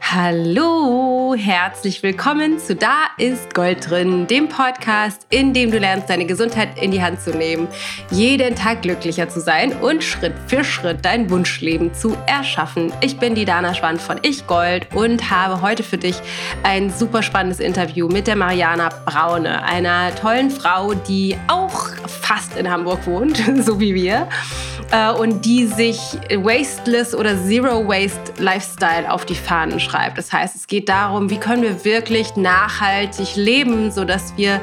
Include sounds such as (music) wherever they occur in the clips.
Hallo, herzlich willkommen zu Da ist Gold drin, dem Podcast, in dem du lernst, deine Gesundheit in die Hand zu nehmen, jeden Tag glücklicher zu sein und Schritt für Schritt dein Wunschleben zu erschaffen. Ich bin die Dana Schwand von Ich Gold und habe heute für dich ein super spannendes Interview mit der Mariana Braune, einer tollen Frau, die auch fast in Hamburg wohnt, (laughs) so wie wir äh, und die sich Wasteless oder Zero Waste Lifestyle auf die Fahnen schreibt. Das heißt, es geht darum, wie können wir wirklich nachhaltig leben, sodass wir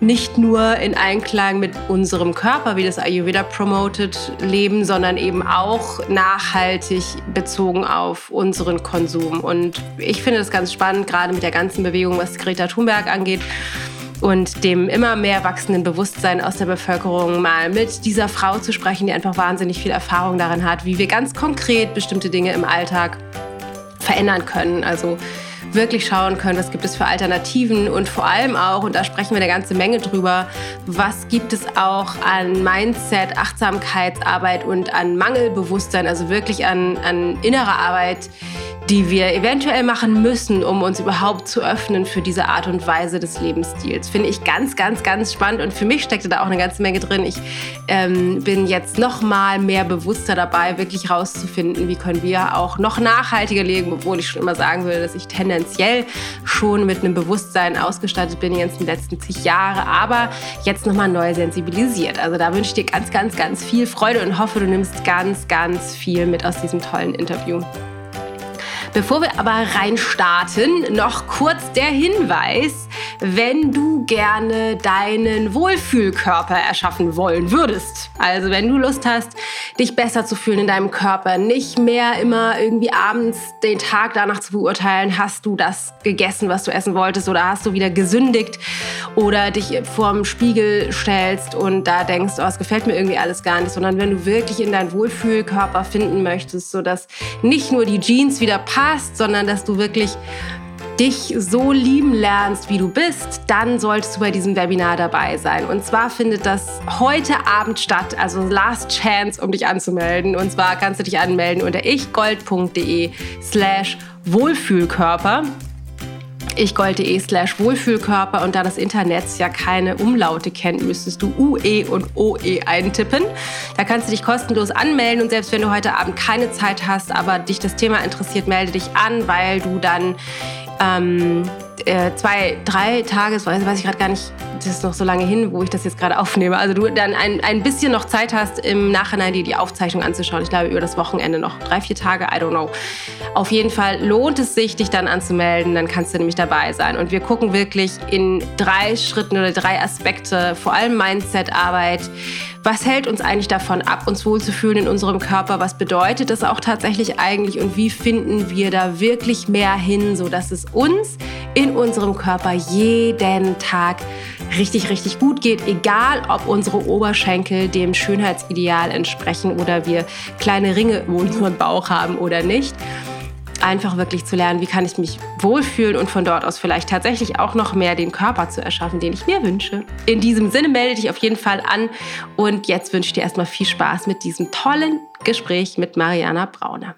nicht nur in Einklang mit unserem Körper, wie das Ayurveda promotet, leben, sondern eben auch nachhaltig bezogen auf unseren Konsum. Und ich finde das ganz spannend, gerade mit der ganzen Bewegung, was Greta Thunberg angeht und dem immer mehr wachsenden Bewusstsein aus der Bevölkerung mal mit dieser Frau zu sprechen, die einfach wahnsinnig viel Erfahrung darin hat, wie wir ganz konkret bestimmte Dinge im Alltag verändern können. Also wirklich schauen können, was gibt es für Alternativen und vor allem auch, und da sprechen wir eine ganze Menge drüber, was gibt es auch an Mindset, Achtsamkeitsarbeit und an Mangelbewusstsein, also wirklich an, an innerer Arbeit, die wir eventuell machen müssen, um uns überhaupt zu öffnen für diese Art und Weise des Lebensstils. Finde ich ganz, ganz, ganz spannend und für mich steckte da auch eine ganze Menge drin. Ich ähm, bin jetzt noch mal mehr bewusster dabei, wirklich rauszufinden, wie können wir auch noch nachhaltiger leben, obwohl ich schon immer sagen würde, dass ich tendenziell schon mit einem Bewusstsein ausgestattet bin, jetzt in den letzten zig Jahre, aber jetzt noch mal neu sensibilisiert. Also da wünsche ich dir ganz, ganz, ganz viel Freude und hoffe, du nimmst ganz, ganz viel mit aus diesem tollen Interview. Bevor wir aber reinstarten, noch kurz der Hinweis, wenn du gerne deinen Wohlfühlkörper erschaffen wollen würdest. Also wenn du Lust hast, dich besser zu fühlen in deinem Körper, nicht mehr immer irgendwie abends den Tag danach zu beurteilen, hast du das gegessen, was du essen wolltest oder hast du wieder gesündigt oder dich vorm Spiegel stellst und da denkst, oh, es gefällt mir irgendwie alles gar nicht, sondern wenn du wirklich in deinen Wohlfühlkörper finden möchtest, sodass nicht nur die Jeans wieder passt, sondern dass du wirklich dich so lieben lernst, wie du bist, dann solltest du bei diesem Webinar dabei sein. Und zwar findet das heute Abend statt, also Last Chance, um dich anzumelden. Und zwar kannst du dich anmelden unter ichgold.de slash Wohlfühlkörper ichgold.de slash Wohlfühlkörper und da das Internet ja keine Umlaute kennt, müsstest du UE und OE eintippen. Da kannst du dich kostenlos anmelden und selbst wenn du heute Abend keine Zeit hast, aber dich das Thema interessiert, melde dich an, weil du dann ähm, äh, zwei, drei Tage, das weiß, ich gerade gar nicht, das ist noch so lange hin, wo ich das jetzt gerade (laughs) aufnehme. Also du dann ein, ein bisschen noch Zeit hast, im Nachhinein dir die Aufzeichnung anzuschauen. Ich glaube, über das Wochenende noch drei, vier Tage, I don't know. Auf jeden Fall lohnt es sich, dich dann anzumelden, dann kannst du nämlich dabei sein. Und wir gucken wirklich in drei Schritten oder drei Aspekte, vor allem Mindset-Arbeit, was hält uns eigentlich davon ab, uns wohlzufühlen in unserem Körper? Was bedeutet das auch tatsächlich eigentlich? Und wie finden wir da wirklich mehr hin, sodass es uns in unserem Körper jeden Tag richtig, richtig gut geht, egal ob unsere Oberschenkel dem Schönheitsideal entsprechen oder wir kleine Ringe in unserem Bauch haben oder nicht einfach wirklich zu lernen, wie kann ich mich wohlfühlen und von dort aus vielleicht tatsächlich auch noch mehr den Körper zu erschaffen, den ich mir wünsche. In diesem Sinne melde dich auf jeden Fall an und jetzt wünsche ich dir erstmal viel Spaß mit diesem tollen Gespräch mit Mariana Brauner.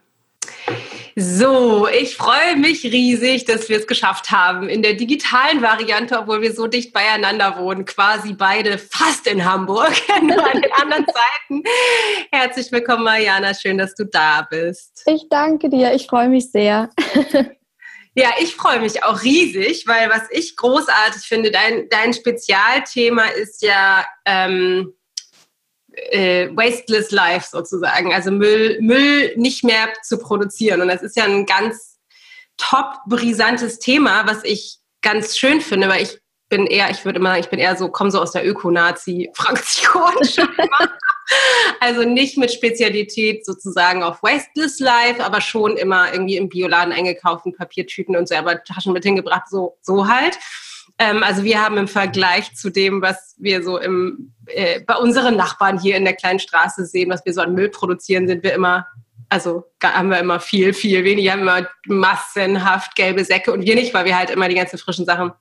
So, ich freue mich riesig, dass wir es geschafft haben in der digitalen Variante, obwohl wir so dicht beieinander wohnen, quasi beide fast in Hamburg, (laughs) nur an den anderen Seiten. Herzlich willkommen, Mariana, schön, dass du da bist. Ich danke dir, ich freue mich sehr. (laughs) Ja, ich freue mich auch riesig, weil was ich großartig finde, dein, dein Spezialthema ist ja ähm, äh, wasteless life sozusagen, also Müll, Müll nicht mehr zu produzieren. Und das ist ja ein ganz top brisantes Thema, was ich ganz schön finde, weil ich bin eher, ich würde immer sagen, ich bin eher so, komme so aus der Öko-Nazi-Fraktion. (laughs) also nicht mit Spezialität sozusagen auf Wasteless Life, aber schon immer irgendwie im Bioladen eingekauften Papiertüten und selber Taschen mit hingebracht, so, so halt. Ähm, also wir haben im Vergleich zu dem, was wir so im, äh, bei unseren Nachbarn hier in der kleinen Straße sehen, was wir so an Müll produzieren, sind wir immer, also haben wir immer viel, viel weniger, haben immer massenhaft gelbe Säcke und wir nicht, weil wir halt immer die ganzen frischen Sachen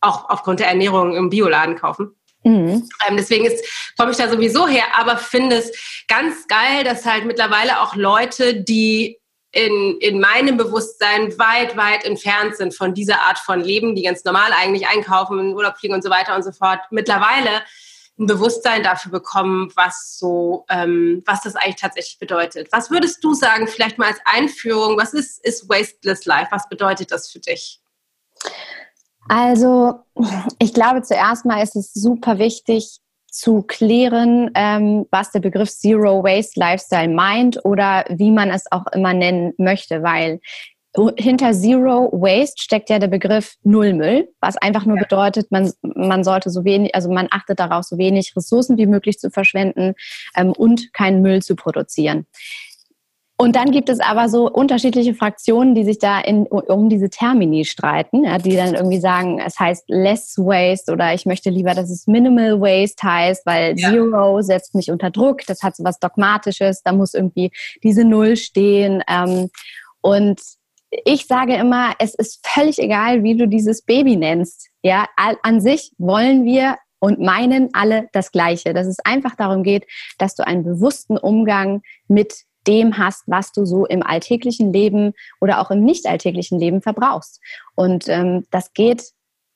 auch aufgrund der Ernährung im Bioladen kaufen. Mhm. Ähm, deswegen komme ich da sowieso her, aber finde es ganz geil, dass halt mittlerweile auch Leute, die in, in meinem Bewusstsein weit, weit entfernt sind von dieser Art von Leben, die ganz normal eigentlich einkaufen, in Urlaub fliegen und so weiter und so fort, mittlerweile ein Bewusstsein dafür bekommen, was so, ähm, was das eigentlich tatsächlich bedeutet. Was würdest du sagen, vielleicht mal als Einführung, was ist, ist Wasteless Life? Was bedeutet das für dich? Also, ich glaube, zuerst mal ist es super wichtig zu klären, ähm, was der Begriff Zero Waste Lifestyle meint oder wie man es auch immer nennen möchte, weil hinter Zero Waste steckt ja der Begriff Nullmüll, was einfach nur bedeutet, man, man sollte so wenig, also man achtet darauf, so wenig Ressourcen wie möglich zu verschwenden ähm, und keinen Müll zu produzieren. Und dann gibt es aber so unterschiedliche Fraktionen, die sich da in, um diese Termini streiten, ja, die dann irgendwie sagen, es heißt less waste oder ich möchte lieber, dass es minimal waste heißt, weil ja. Zero setzt mich unter Druck, das hat so was Dogmatisches, da muss irgendwie diese Null stehen. Ähm, und ich sage immer, es ist völlig egal, wie du dieses Baby nennst. Ja, an sich wollen wir und meinen alle das Gleiche. Dass es einfach darum geht, dass du einen bewussten Umgang mit dem hast, was du so im alltäglichen Leben oder auch im nicht alltäglichen Leben verbrauchst. Und ähm, das geht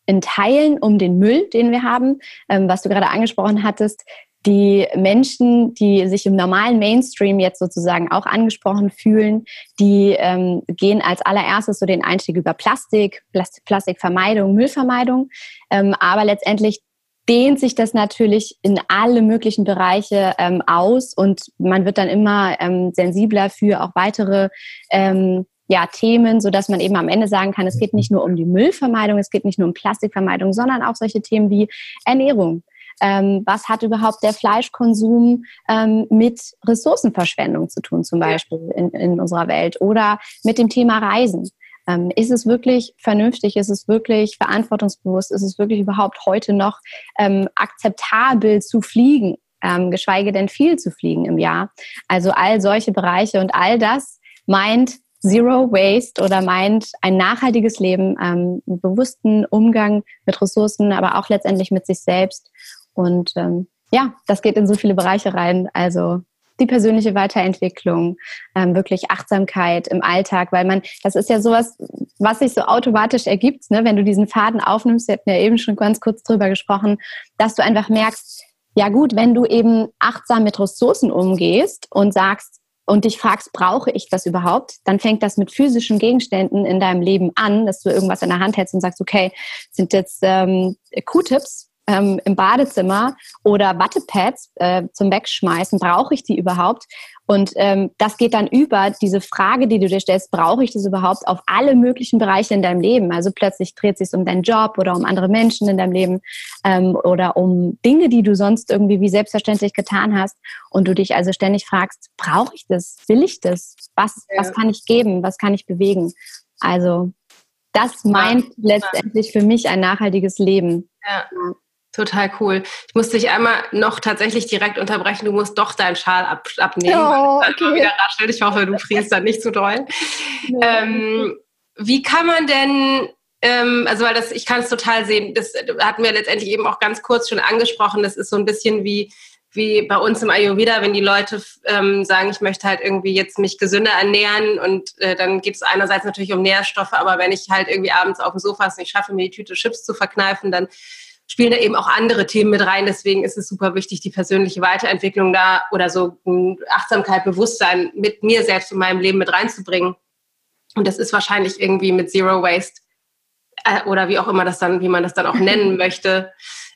in Teilen um den Müll, den wir haben, ähm, was du gerade angesprochen hattest die Menschen, die sich im normalen Mainstream jetzt sozusagen auch angesprochen fühlen, die ähm, gehen als allererstes so den Einstieg über Plastik, Plastik Plastikvermeidung, Müllvermeidung. Ähm, aber letztendlich dehnt sich das natürlich in alle möglichen Bereiche ähm, aus und man wird dann immer ähm, sensibler für auch weitere ähm, ja, Themen, so dass man eben am Ende sagen kann, es geht nicht nur um die Müllvermeidung, es geht nicht nur um Plastikvermeidung, sondern auch solche Themen wie Ernährung, ähm, was hat überhaupt der Fleischkonsum ähm, mit Ressourcenverschwendung zu tun, zum Beispiel in, in unserer Welt oder mit dem Thema Reisen. Ähm, ist es wirklich vernünftig? Ist es wirklich verantwortungsbewusst? Ist es wirklich überhaupt heute noch ähm, akzeptabel zu fliegen? Ähm, geschweige denn viel zu fliegen im Jahr. Also all solche Bereiche und all das meint Zero Waste oder meint ein nachhaltiges Leben, ähm, einen bewussten Umgang mit Ressourcen, aber auch letztendlich mit sich selbst. Und ähm, ja, das geht in so viele Bereiche rein. Also die persönliche Weiterentwicklung, ähm, wirklich Achtsamkeit im Alltag, weil man, das ist ja sowas, was sich so automatisch ergibt, ne? wenn du diesen Faden aufnimmst, wir hatten ja eben schon ganz kurz drüber gesprochen, dass du einfach merkst, ja gut, wenn du eben achtsam mit Ressourcen umgehst und sagst, und dich fragst, brauche ich das überhaupt, dann fängt das mit physischen Gegenständen in deinem Leben an, dass du irgendwas in der Hand hältst und sagst, okay, sind jetzt ähm, Q-Tips, ähm, im Badezimmer oder Wattepads äh, zum Wegschmeißen, brauche ich die überhaupt? Und ähm, das geht dann über diese Frage, die du dir stellst, brauche ich das überhaupt auf alle möglichen Bereiche in deinem Leben? Also plötzlich dreht es sich um deinen Job oder um andere Menschen in deinem Leben ähm, oder um Dinge, die du sonst irgendwie wie selbstverständlich getan hast und du dich also ständig fragst, brauche ich das? Will ich das? Was, ja. was kann ich geben? Was kann ich bewegen? Also das meint ja. letztendlich für mich ein nachhaltiges Leben. Ja. Total cool. Ich muss dich einmal noch tatsächlich direkt unterbrechen. Du musst doch deinen Schal ab, abnehmen. Oh, okay. wieder raschelt. Ich hoffe, du (laughs) frierst dann nicht zu doll. Ja. Ähm, wie kann man denn, ähm, also weil das, ich kann es total sehen, das hatten wir letztendlich eben auch ganz kurz schon angesprochen. Das ist so ein bisschen wie, wie bei uns im Ayurveda, wenn die Leute ähm, sagen, ich möchte halt irgendwie jetzt mich gesünder ernähren und äh, dann geht es einerseits natürlich um Nährstoffe, aber wenn ich halt irgendwie abends auf dem Sofa nicht schaffe, mir die Tüte Chips zu verkneifen, dann spielen da eben auch andere Themen mit rein. Deswegen ist es super wichtig, die persönliche Weiterentwicklung da oder so Achtsamkeit, Bewusstsein mit mir selbst in meinem Leben mit reinzubringen. Und das ist wahrscheinlich irgendwie mit Zero Waste äh, oder wie auch immer das dann, wie man das dann auch (laughs) nennen möchte,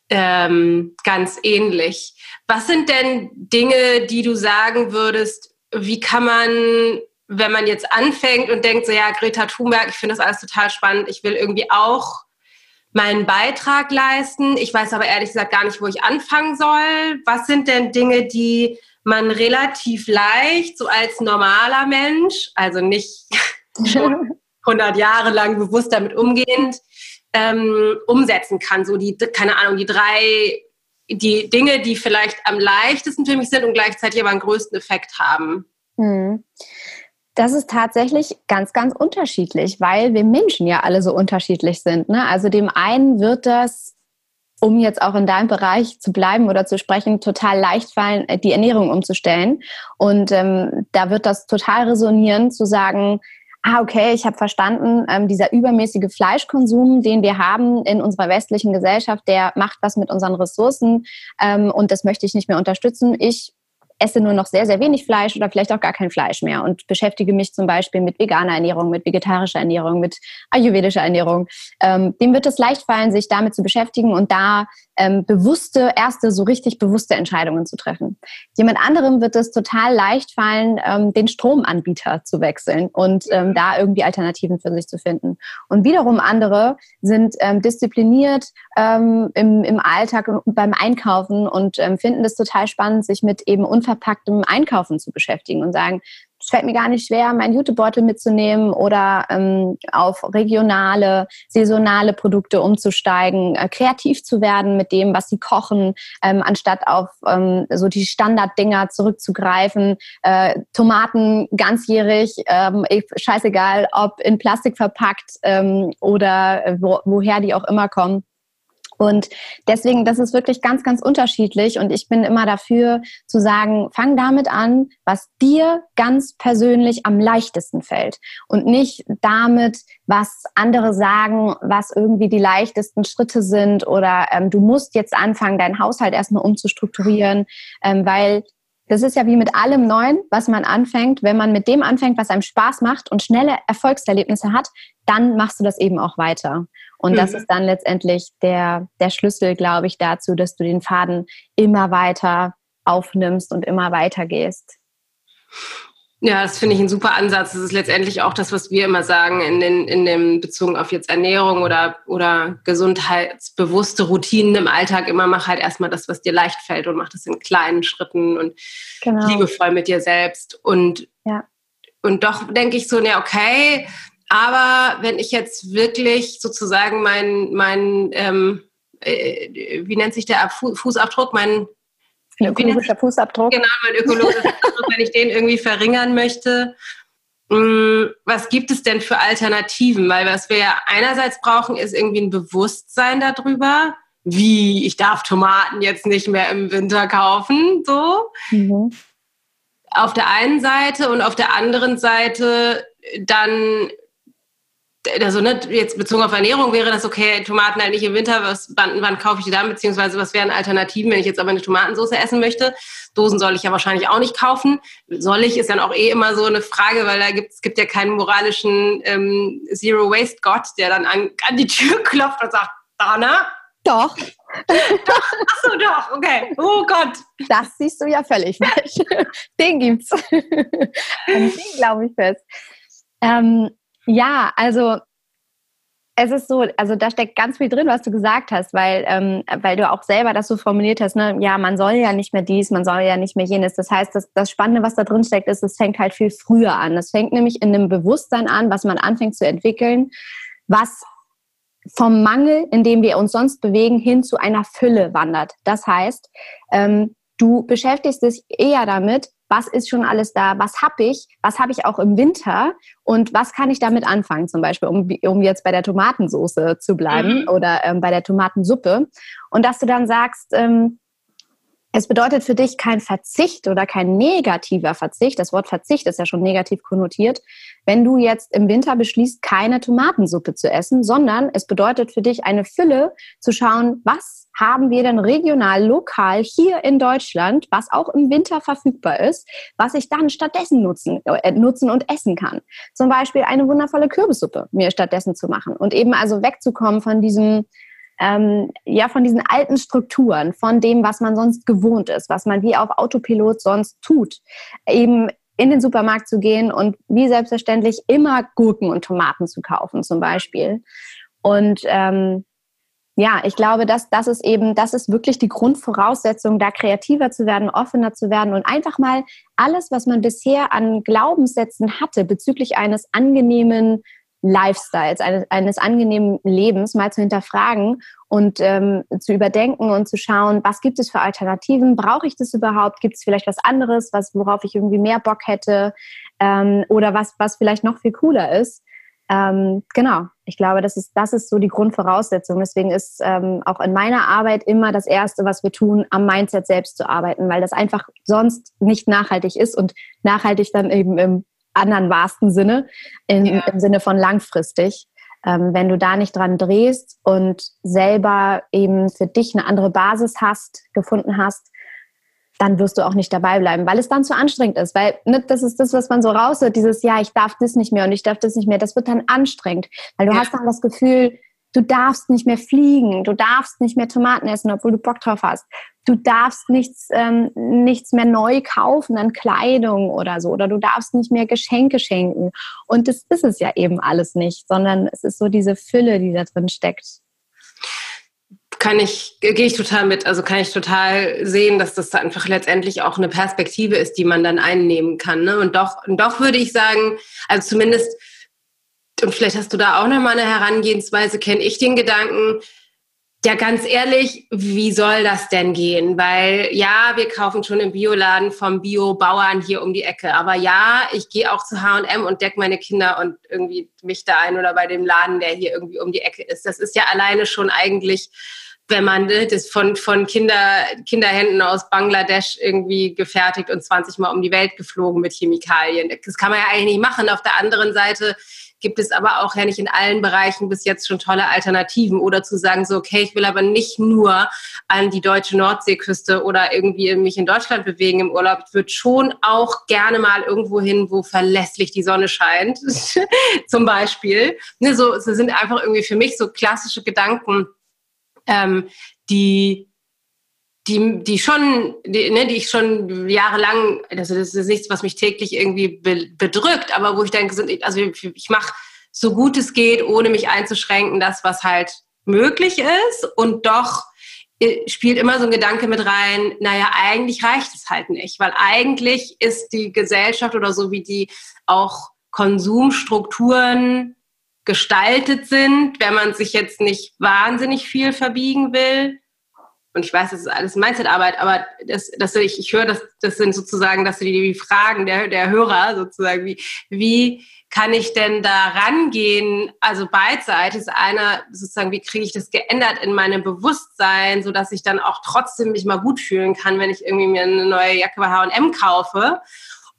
ähm, ganz ähnlich. Was sind denn Dinge, die du sagen würdest, wie kann man, wenn man jetzt anfängt und denkt, so ja, Greta Thunberg, ich finde das alles total spannend, ich will irgendwie auch meinen Beitrag leisten. Ich weiß aber ehrlich gesagt gar nicht, wo ich anfangen soll. Was sind denn Dinge, die man relativ leicht, so als normaler Mensch, also nicht (laughs) schon 100 Jahre lang bewusst damit umgehend, ähm, umsetzen kann? So die, keine Ahnung, die drei, die Dinge, die vielleicht am leichtesten für mich sind und gleichzeitig aber einen größten Effekt haben. Hm. Das ist tatsächlich ganz, ganz unterschiedlich, weil wir Menschen ja alle so unterschiedlich sind. Ne? Also dem einen wird das um jetzt auch in deinem Bereich zu bleiben oder zu sprechen, total leicht fallen, äh, die Ernährung umzustellen. Und ähm, da wird das total resonieren, zu sagen, ah, okay, ich habe verstanden, ähm, dieser übermäßige Fleischkonsum, den wir haben in unserer westlichen Gesellschaft, der macht was mit unseren Ressourcen ähm, und das möchte ich nicht mehr unterstützen. Ich esse nur noch sehr, sehr wenig Fleisch oder vielleicht auch gar kein Fleisch mehr und beschäftige mich zum Beispiel mit veganer Ernährung, mit vegetarischer Ernährung, mit ayurvedischer Ernährung. Ähm, dem wird es leicht fallen, sich damit zu beschäftigen und da ähm, bewusste, erste, so richtig bewusste Entscheidungen zu treffen. Jemand anderem wird es total leicht fallen, ähm, den Stromanbieter zu wechseln und ähm, da irgendwie Alternativen für sich zu finden. Und wiederum andere sind ähm, diszipliniert ähm, im, im Alltag und beim Einkaufen und ähm, finden es total spannend, sich mit eben unverpacktem Einkaufen zu beschäftigen und sagen, fällt mir gar nicht schwer, meinen Jutebeutel mitzunehmen oder ähm, auf regionale, saisonale Produkte umzusteigen, äh, kreativ zu werden mit dem, was sie kochen, ähm, anstatt auf ähm, so die Standarddinger zurückzugreifen. Äh, Tomaten ganzjährig, ähm, scheißegal, ob in Plastik verpackt ähm, oder äh, wo, woher die auch immer kommen. Und deswegen, das ist wirklich ganz, ganz unterschiedlich. Und ich bin immer dafür zu sagen, fang damit an, was dir ganz persönlich am leichtesten fällt. Und nicht damit, was andere sagen, was irgendwie die leichtesten Schritte sind oder ähm, du musst jetzt anfangen, deinen Haushalt erstmal umzustrukturieren, ähm, weil das ist ja wie mit allem Neuen, was man anfängt. Wenn man mit dem anfängt, was einem Spaß macht und schnelle Erfolgserlebnisse hat, dann machst du das eben auch weiter. Und mhm. das ist dann letztendlich der, der Schlüssel, glaube ich, dazu, dass du den Faden immer weiter aufnimmst und immer weiter gehst. Ja, das finde ich ein super Ansatz. Das ist letztendlich auch das, was wir immer sagen in, den, in dem Bezogen auf jetzt Ernährung oder, oder gesundheitsbewusste Routinen im Alltag. Immer mach halt erstmal das, was dir leicht fällt und mach das in kleinen Schritten und genau. liebevoll mit dir selbst. Und, ja. und doch denke ich so, ne, okay, aber wenn ich jetzt wirklich sozusagen mein, mein ähm, äh, wie nennt sich der Fußabdruck, mein ökologischer Fußabdruck. Genau, mein ökologischer (laughs) Fußabdruck, wenn ich den irgendwie verringern möchte. Mm, was gibt es denn für Alternativen? Weil was wir ja einerseits brauchen, ist irgendwie ein Bewusstsein darüber, wie ich darf Tomaten jetzt nicht mehr im Winter kaufen, so. Mhm. Auf der einen Seite und auf der anderen Seite dann also ne, jetzt bezogen auf Ernährung wäre das okay, Tomaten halt nicht im Winter, was, wann, wann kaufe ich die dann, beziehungsweise was wären Alternativen, wenn ich jetzt aber eine Tomatensauce essen möchte. Dosen soll ich ja wahrscheinlich auch nicht kaufen. Soll ich, ist dann auch eh immer so eine Frage, weil da gibt es gibt ja keinen moralischen ähm, Zero-Waste-Gott, der dann an, an die Tür klopft und sagt, Dana? Doch. doch, achso, doch, okay. Oh Gott. Das siehst du ja völlig falsch. Den gibt's. Den glaube ich fest. Ähm, ja, also es ist so, also da steckt ganz viel drin, was du gesagt hast, weil, ähm, weil du auch selber das so formuliert hast, ne, ja, man soll ja nicht mehr dies, man soll ja nicht mehr jenes. Das heißt, das, das Spannende, was da drin steckt, ist, es fängt halt viel früher an. Es fängt nämlich in einem Bewusstsein an, was man anfängt zu entwickeln, was vom Mangel, in dem wir uns sonst bewegen, hin zu einer Fülle wandert. Das heißt, ähm, du beschäftigst dich eher damit, was ist schon alles da, was habe ich, was habe ich auch im Winter und was kann ich damit anfangen, zum Beispiel, um, um jetzt bei der Tomatensoße zu bleiben mhm. oder ähm, bei der Tomatensuppe. Und dass du dann sagst, ähm, es bedeutet für dich kein Verzicht oder kein negativer Verzicht. Das Wort Verzicht ist ja schon negativ konnotiert. Wenn du jetzt im Winter beschließt, keine Tomatensuppe zu essen, sondern es bedeutet für dich eine Fülle zu schauen, was haben wir denn regional, lokal hier in Deutschland, was auch im Winter verfügbar ist, was ich dann stattdessen nutzen, äh, nutzen und essen kann. Zum Beispiel eine wundervolle Kürbissuppe mir stattdessen zu machen und eben also wegzukommen von diesem ähm, ja von diesen alten Strukturen, von dem, was man sonst gewohnt ist, was man wie auf Autopilot sonst tut, eben in den Supermarkt zu gehen und wie selbstverständlich immer Gurken und Tomaten zu kaufen zum Beispiel. Und ähm, ja, ich glaube, dass das ist eben, das ist wirklich die Grundvoraussetzung, da kreativer zu werden, offener zu werden und einfach mal alles, was man bisher an Glaubenssätzen hatte bezüglich eines angenehmen Lifestyles, eines, eines angenehmen Lebens mal zu hinterfragen und ähm, zu überdenken und zu schauen, was gibt es für Alternativen? Brauche ich das überhaupt? Gibt es vielleicht was anderes, was, worauf ich irgendwie mehr Bock hätte? Ähm, oder was, was vielleicht noch viel cooler ist? Ähm, genau, ich glaube, das ist, das ist so die Grundvoraussetzung. Deswegen ist ähm, auch in meiner Arbeit immer das Erste, was wir tun, am Mindset selbst zu arbeiten, weil das einfach sonst nicht nachhaltig ist und nachhaltig dann eben im anderen wahrsten Sinne, in, ja. im Sinne von langfristig. Ähm, wenn du da nicht dran drehst und selber eben für dich eine andere Basis hast, gefunden hast, dann wirst du auch nicht dabei bleiben, weil es dann zu anstrengend ist. Weil ne, das ist das, was man so raushört, dieses Ja, ich darf das nicht mehr und ich darf das nicht mehr. Das wird dann anstrengend, weil du ja. hast dann das Gefühl, du darfst nicht mehr fliegen, du darfst nicht mehr Tomaten essen, obwohl du Bock drauf hast. Du darfst nichts, ähm, nichts mehr neu kaufen an Kleidung oder so, oder du darfst nicht mehr Geschenke schenken. Und das ist es ja eben alles nicht, sondern es ist so diese Fülle, die da drin steckt kann ich, gehe ich total mit. Also kann ich total sehen, dass das einfach letztendlich auch eine Perspektive ist, die man dann einnehmen kann. Ne? Und doch, und doch würde ich sagen, also zumindest, und vielleicht hast du da auch nochmal eine Herangehensweise, kenne ich den Gedanken, ja, ganz ehrlich, wie soll das denn gehen? Weil ja, wir kaufen schon im Bioladen vom Bio-Bauern hier um die Ecke. Aber ja, ich gehe auch zu H&M und decke meine Kinder und irgendwie mich da ein oder bei dem Laden, der hier irgendwie um die Ecke ist. Das ist ja alleine schon eigentlich wenn man ne, das von, von Kinder, Kinderhänden aus Bangladesch irgendwie gefertigt und 20 Mal um die Welt geflogen mit Chemikalien. Das kann man ja eigentlich nicht machen. Auf der anderen Seite gibt es aber auch ja nicht in allen Bereichen bis jetzt schon tolle Alternativen oder zu sagen so, okay, ich will aber nicht nur an die deutsche Nordseeküste oder irgendwie mich in Deutschland bewegen im Urlaub. Ich würde schon auch gerne mal irgendwo hin, wo verlässlich die Sonne scheint, (laughs) zum Beispiel. Ne, so, so sind einfach irgendwie für mich so klassische Gedanken, ähm, die die, die schon, die, ne, die ich schon jahrelang, also das ist nichts, was mich täglich irgendwie be, bedrückt, aber wo ich denke, also ich, mache so gut es geht, ohne mich einzuschränken, das, was halt möglich ist und doch äh, spielt immer so ein Gedanke mit rein, naja, eigentlich reicht es halt nicht, weil eigentlich ist die Gesellschaft oder so wie die auch Konsumstrukturen gestaltet sind, wenn man sich jetzt nicht wahnsinnig viel verbiegen will. Und ich weiß, das ist alles Mindset-Arbeit, aber das, das, ich, ich höre, das, das sind sozusagen, dass die, die Fragen der, der Hörer sozusagen, wie, wie kann ich denn da rangehen? Also beidseitig ist einer sozusagen, wie kriege ich das geändert in meinem Bewusstsein, so dass ich dann auch trotzdem mich mal gut fühlen kann, wenn ich irgendwie mir eine neue Jacke bei H&M kaufe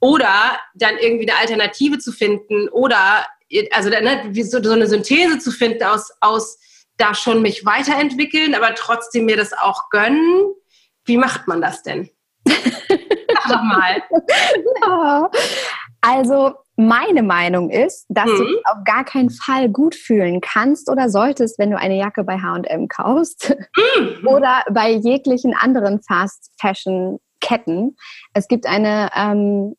oder dann irgendwie eine Alternative zu finden oder also ne, so, so eine Synthese zu finden aus, aus da schon mich weiterentwickeln, aber trotzdem mir das auch gönnen. Wie macht man das denn? (laughs) Sag doch mal. Ja. Also meine Meinung ist, dass mhm. du dich auf gar keinen Fall gut fühlen kannst oder solltest, wenn du eine Jacke bei H&M kaufst mhm. (laughs) oder bei jeglichen anderen Fast Fashion Ketten. Es gibt eine ähm,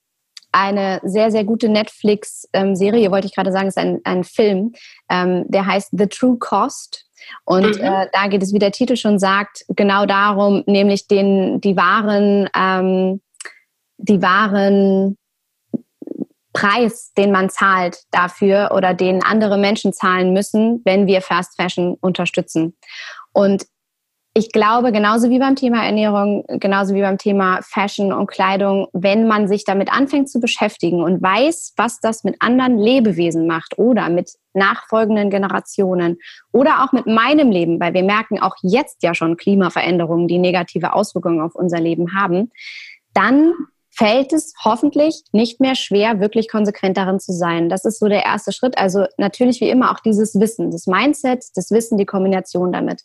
eine sehr, sehr gute Netflix-Serie, wollte ich gerade sagen, ist ein, ein Film, ähm, der heißt The True Cost. Und mhm. äh, da geht es, wie der Titel schon sagt, genau darum, nämlich den, die wahren, ähm, die wahren Preis, den man zahlt dafür oder den andere Menschen zahlen müssen, wenn wir Fast Fashion unterstützen. Und ich glaube, genauso wie beim Thema Ernährung, genauso wie beim Thema Fashion und Kleidung, wenn man sich damit anfängt zu beschäftigen und weiß, was das mit anderen Lebewesen macht oder mit nachfolgenden Generationen oder auch mit meinem Leben, weil wir merken auch jetzt ja schon Klimaveränderungen, die negative Auswirkungen auf unser Leben haben, dann fällt es hoffentlich nicht mehr schwer, wirklich konsequent darin zu sein. Das ist so der erste Schritt. Also natürlich wie immer auch dieses Wissen, das Mindset, das Wissen, die Kombination damit.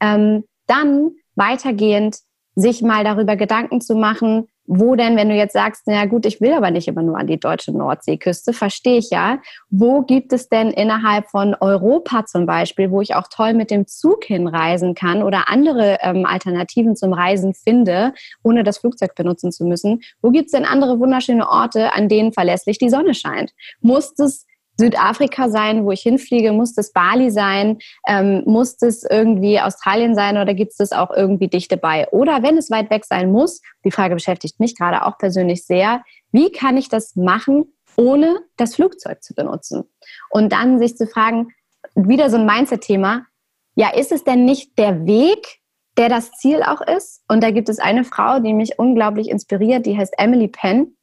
Ähm, dann weitergehend sich mal darüber Gedanken zu machen, wo denn, wenn du jetzt sagst, na gut, ich will aber nicht immer nur an die deutsche Nordseeküste, verstehe ich ja. Wo gibt es denn innerhalb von Europa zum Beispiel, wo ich auch toll mit dem Zug hinreisen kann oder andere ähm, Alternativen zum Reisen finde, ohne das Flugzeug benutzen zu müssen? Wo gibt es denn andere wunderschöne Orte, an denen verlässlich die Sonne scheint? Muss es Südafrika sein, wo ich hinfliege? Muss das Bali sein? Ähm, muss das irgendwie Australien sein oder gibt es das auch irgendwie dicht dabei? Oder wenn es weit weg sein muss, die Frage beschäftigt mich gerade auch persönlich sehr, wie kann ich das machen, ohne das Flugzeug zu benutzen? Und dann sich zu fragen, wieder so ein Mindset-Thema, ja, ist es denn nicht der Weg, der das Ziel auch ist? Und da gibt es eine Frau, die mich unglaublich inspiriert, die heißt Emily Penn.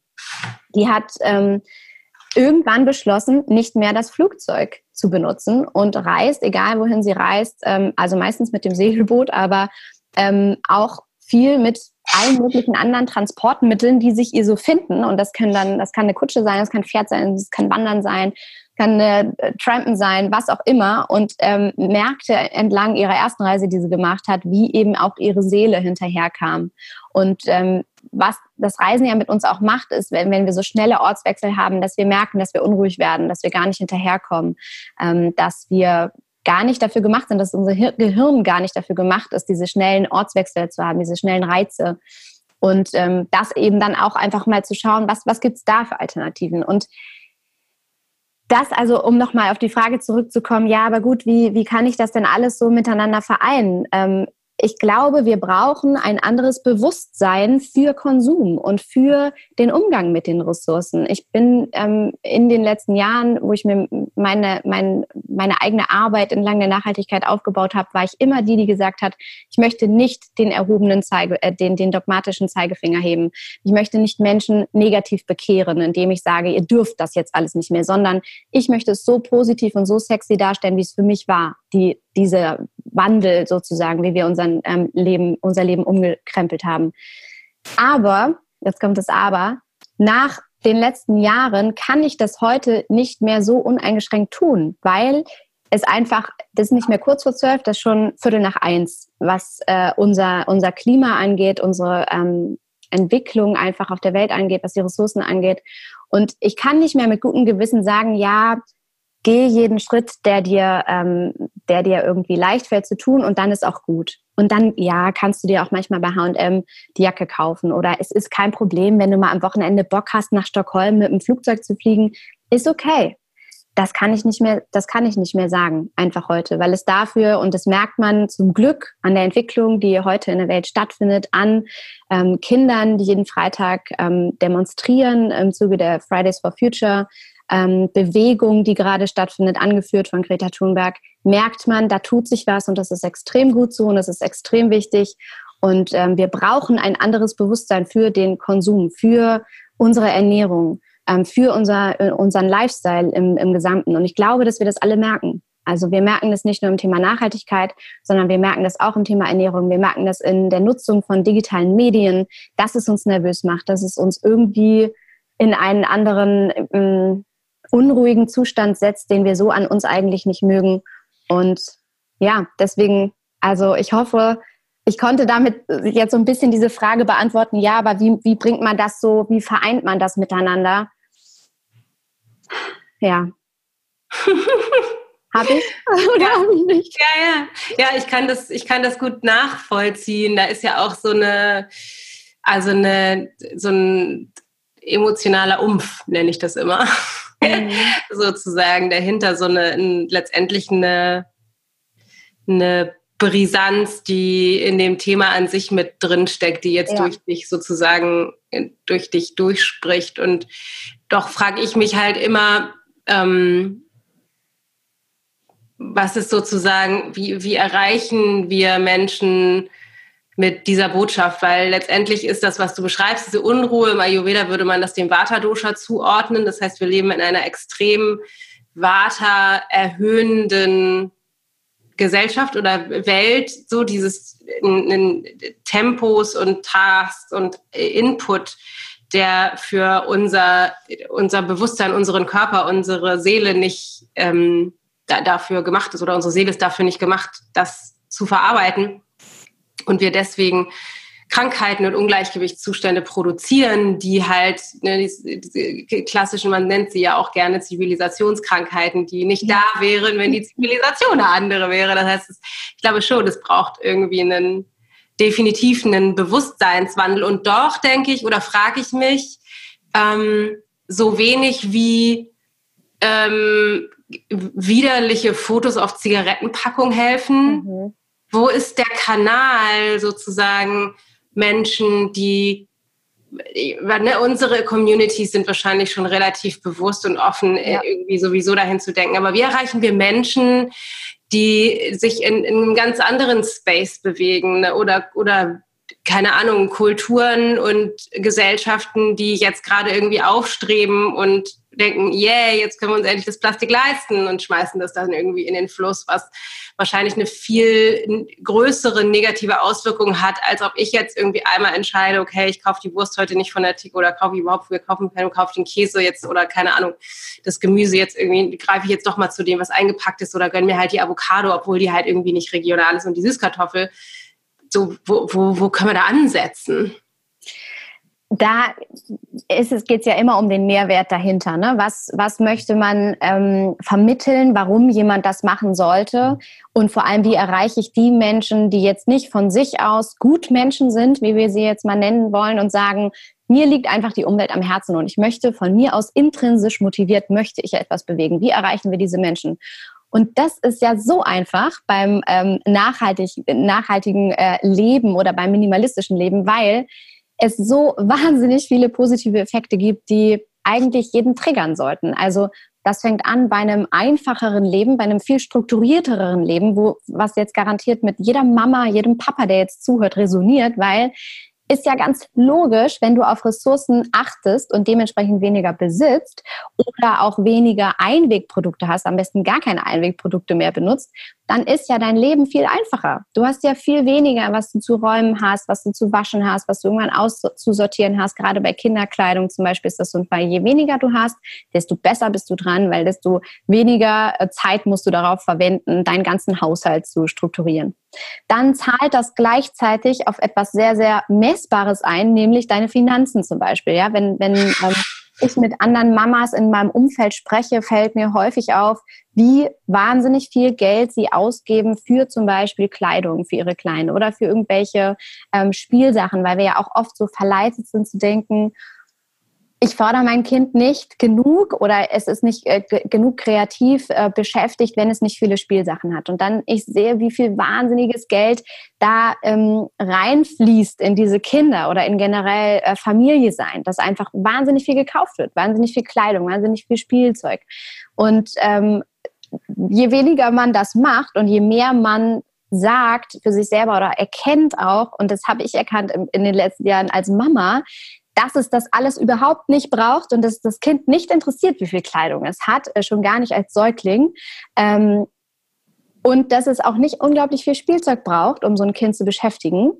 Die hat ähm, irgendwann beschlossen, nicht mehr das Flugzeug zu benutzen und reist, egal wohin sie reist, ähm, also meistens mit dem Segelboot, aber ähm, auch viel mit allen möglichen anderen Transportmitteln, die sich ihr so finden. Und das können dann, das kann eine Kutsche sein, das kann ein Pferd sein, das kann Wandern sein, kann eine äh, Trampen sein, was auch immer. Und ähm, merkte entlang ihrer ersten Reise, die sie gemacht hat, wie eben auch ihre Seele hinterherkam. Und ähm, was das Reisen ja mit uns auch macht, ist, wenn, wenn wir so schnelle Ortswechsel haben, dass wir merken, dass wir unruhig werden, dass wir gar nicht hinterherkommen, ähm, dass wir gar nicht dafür gemacht sind, dass unser Gehirn gar nicht dafür gemacht ist, diese schnellen Ortswechsel zu haben, diese schnellen Reize. Und ähm, das eben dann auch einfach mal zu schauen, was, was gibt es da für Alternativen? Und das also, um nochmal auf die Frage zurückzukommen, ja, aber gut, wie, wie kann ich das denn alles so miteinander vereinen? Ähm, ich glaube, wir brauchen ein anderes Bewusstsein für Konsum und für den Umgang mit den Ressourcen. Ich bin ähm, in den letzten Jahren, wo ich mir meine, mein, meine eigene Arbeit entlang der Nachhaltigkeit aufgebaut habe, war ich immer die, die gesagt hat, ich möchte nicht den erhobenen Zeige, äh, den, den dogmatischen Zeigefinger heben. Ich möchte nicht Menschen negativ bekehren, indem ich sage, ihr dürft das jetzt alles nicht mehr, sondern ich möchte es so positiv und so sexy darstellen, wie es für mich war, die, dieser Wandel sozusagen, wie wir unseren ähm, Leben, unser Leben umgekrempelt haben. Aber, jetzt kommt das Aber, nach den letzten Jahren kann ich das heute nicht mehr so uneingeschränkt tun, weil es einfach, das ist nicht mehr kurz vor zwölf, das ist schon Viertel nach eins, was äh, unser, unser Klima angeht, unsere ähm, Entwicklung einfach auf der Welt angeht, was die Ressourcen angeht. Und ich kann nicht mehr mit gutem Gewissen sagen, ja, geh jeden Schritt, der dir, ähm, der dir irgendwie leicht fällt zu tun und dann ist auch gut. Und dann, ja, kannst du dir auch manchmal bei H&M die Jacke kaufen oder es ist kein Problem, wenn du mal am Wochenende Bock hast, nach Stockholm mit dem Flugzeug zu fliegen, ist okay. Das kann ich nicht mehr, das kann ich nicht mehr sagen, einfach heute, weil es dafür, und das merkt man zum Glück an der Entwicklung, die heute in der Welt stattfindet, an ähm, Kindern, die jeden Freitag ähm, demonstrieren im Zuge der Fridays for Future ähm, Bewegung, die gerade stattfindet, angeführt von Greta Thunberg, merkt man, da tut sich was und das ist extrem gut so und das ist extrem wichtig. Und ähm, wir brauchen ein anderes Bewusstsein für den Konsum, für unsere Ernährung, ähm, für unser, äh, unseren Lifestyle im, im Gesamten. Und ich glaube, dass wir das alle merken. Also wir merken das nicht nur im Thema Nachhaltigkeit, sondern wir merken das auch im Thema Ernährung. Wir merken das in der Nutzung von digitalen Medien, dass es uns nervös macht, dass es uns irgendwie in einen anderen ähm, unruhigen Zustand setzt, den wir so an uns eigentlich nicht mögen. Und ja, deswegen, also ich hoffe, ich konnte damit jetzt so ein bisschen diese Frage beantworten, ja, aber wie, wie bringt man das so, wie vereint man das miteinander? Ja. (laughs) Habe ich oder ja. habe ich nicht? Ja, ja. Ja, ich kann das, ich kann das gut nachvollziehen. Da ist ja auch so eine, also eine, so ein emotionaler Umf, nenne ich das immer mhm. (laughs) sozusagen dahinter so eine, ein, letztendlich eine, eine Brisanz, die in dem Thema an sich mit drin steckt, die jetzt ja. durch dich sozusagen durch dich durchspricht. Und doch frage ich mich halt immer, ähm, was ist sozusagen, wie, wie erreichen wir Menschen mit dieser Botschaft, weil letztendlich ist das, was du beschreibst, diese Unruhe, im Ayurveda würde man das dem Vata-Dosha zuordnen. Das heißt, wir leben in einer extrem Vata erhöhenden Gesellschaft oder Welt, so dieses in, in Tempos und Tasks und Input, der für unser, unser Bewusstsein, unseren Körper, unsere Seele nicht ähm, da, dafür gemacht ist oder unsere Seele ist dafür nicht gemacht, das zu verarbeiten und wir deswegen Krankheiten und Ungleichgewichtszustände produzieren, die halt ne, diese klassischen, man nennt sie ja auch gerne Zivilisationskrankheiten, die nicht da wären, wenn die Zivilisation eine andere wäre. Das heißt, ich glaube schon, es braucht irgendwie einen definitiv einen Bewusstseinswandel. Und doch denke ich oder frage ich mich, ähm, so wenig wie ähm, widerliche Fotos auf Zigarettenpackung helfen. Mhm wo ist der Kanal sozusagen Menschen, die ne, unsere Communities sind wahrscheinlich schon relativ bewusst und offen, äh, ja. irgendwie sowieso dahin zu denken. Aber wie erreichen wir Menschen, die sich in, in einem ganz anderen Space bewegen ne? oder, oder keine Ahnung, Kulturen und Gesellschaften, die jetzt gerade irgendwie aufstreben und denken, yeah, jetzt können wir uns endlich das Plastik leisten und schmeißen das dann irgendwie in den Fluss, was wahrscheinlich eine viel größere negative Auswirkung hat, als ob ich jetzt irgendwie einmal entscheide, okay, ich kaufe die Wurst heute nicht von der Tick oder kaufe ich überhaupt, wir kaufen keine, kaufe den Käse jetzt oder keine Ahnung, das Gemüse jetzt irgendwie, greife ich jetzt doch mal zu dem, was eingepackt ist oder gönne mir halt die Avocado, obwohl die halt irgendwie nicht regional ist und die Süßkartoffel. So, wo, wo, wo können wir da ansetzen? Da geht es ja immer um den Mehrwert dahinter. Ne? Was, was möchte man ähm, vermitteln, warum jemand das machen sollte? Und vor allem, wie erreiche ich die Menschen, die jetzt nicht von sich aus gut Menschen sind, wie wir sie jetzt mal nennen wollen, und sagen, mir liegt einfach die Umwelt am Herzen und ich möchte von mir aus intrinsisch motiviert, möchte ich etwas bewegen. Wie erreichen wir diese Menschen? Und das ist ja so einfach beim ähm, nachhaltig, nachhaltigen äh, Leben oder beim minimalistischen Leben, weil es so wahnsinnig viele positive Effekte gibt, die eigentlich jeden triggern sollten. Also das fängt an bei einem einfacheren Leben, bei einem viel strukturierteren Leben, wo was jetzt garantiert mit jeder Mama, jedem Papa, der jetzt zuhört, resoniert, weil ist ja ganz logisch, wenn du auf Ressourcen achtest und dementsprechend weniger besitzt oder auch weniger Einwegprodukte hast, am besten gar keine Einwegprodukte mehr benutzt, dann ist ja dein Leben viel einfacher. Du hast ja viel weniger, was du zu räumen hast, was du zu waschen hast, was du irgendwann auszusortieren hast. Gerade bei Kinderkleidung zum Beispiel ist das so ein Fall. Je weniger du hast, desto besser bist du dran, weil desto weniger äh, Zeit musst du darauf verwenden, deinen ganzen Haushalt zu strukturieren. Dann zahlt das gleichzeitig auf etwas sehr, sehr Messbares ein, nämlich deine Finanzen zum Beispiel. Ja, wenn, wenn ähm, ich mit anderen Mamas in meinem Umfeld spreche, fällt mir häufig auf, wie wahnsinnig viel Geld sie ausgeben für zum Beispiel Kleidung für ihre Kleinen oder für irgendwelche ähm, Spielsachen, weil wir ja auch oft so verleitet sind zu denken, ich fordere mein Kind nicht genug oder es ist nicht äh, genug kreativ äh, beschäftigt, wenn es nicht viele Spielsachen hat. Und dann ich sehe, wie viel wahnsinniges Geld da ähm, reinfließt in diese Kinder oder in generell äh, Familie sein, dass einfach wahnsinnig viel gekauft wird, wahnsinnig viel Kleidung, wahnsinnig viel Spielzeug. Und ähm, je weniger man das macht und je mehr man sagt für sich selber oder erkennt auch, und das habe ich erkannt in, in den letzten Jahren als Mama, dass es das alles überhaupt nicht braucht und dass das Kind nicht interessiert, wie viel Kleidung es hat, äh, schon gar nicht als Säugling. Ähm, und dass es auch nicht unglaublich viel Spielzeug braucht, um so ein Kind zu beschäftigen,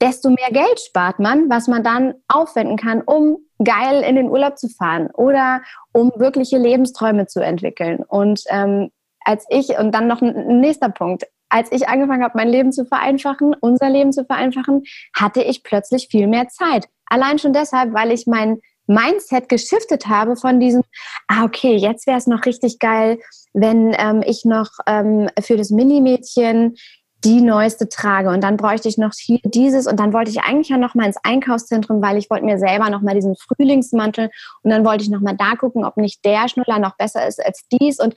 desto mehr Geld spart man, was man dann aufwenden kann, um geil in den Urlaub zu fahren oder um wirkliche Lebensträume zu entwickeln. Und ähm, als ich, und dann noch ein nächster Punkt, als ich angefangen habe, mein Leben zu vereinfachen, unser Leben zu vereinfachen, hatte ich plötzlich viel mehr Zeit. Allein schon deshalb, weil ich mein Mindset geschiftet habe von diesem, ah, okay, jetzt wäre es noch richtig geil, wenn ähm, ich noch ähm, für das Minimädchen die neueste trage. Und dann bräuchte ich noch hier dieses und dann wollte ich eigentlich ja noch mal ins Einkaufszentrum, weil ich wollte mir selber noch mal diesen Frühlingsmantel und dann wollte ich noch mal da gucken, ob nicht der Schnuller noch besser ist als dies. Und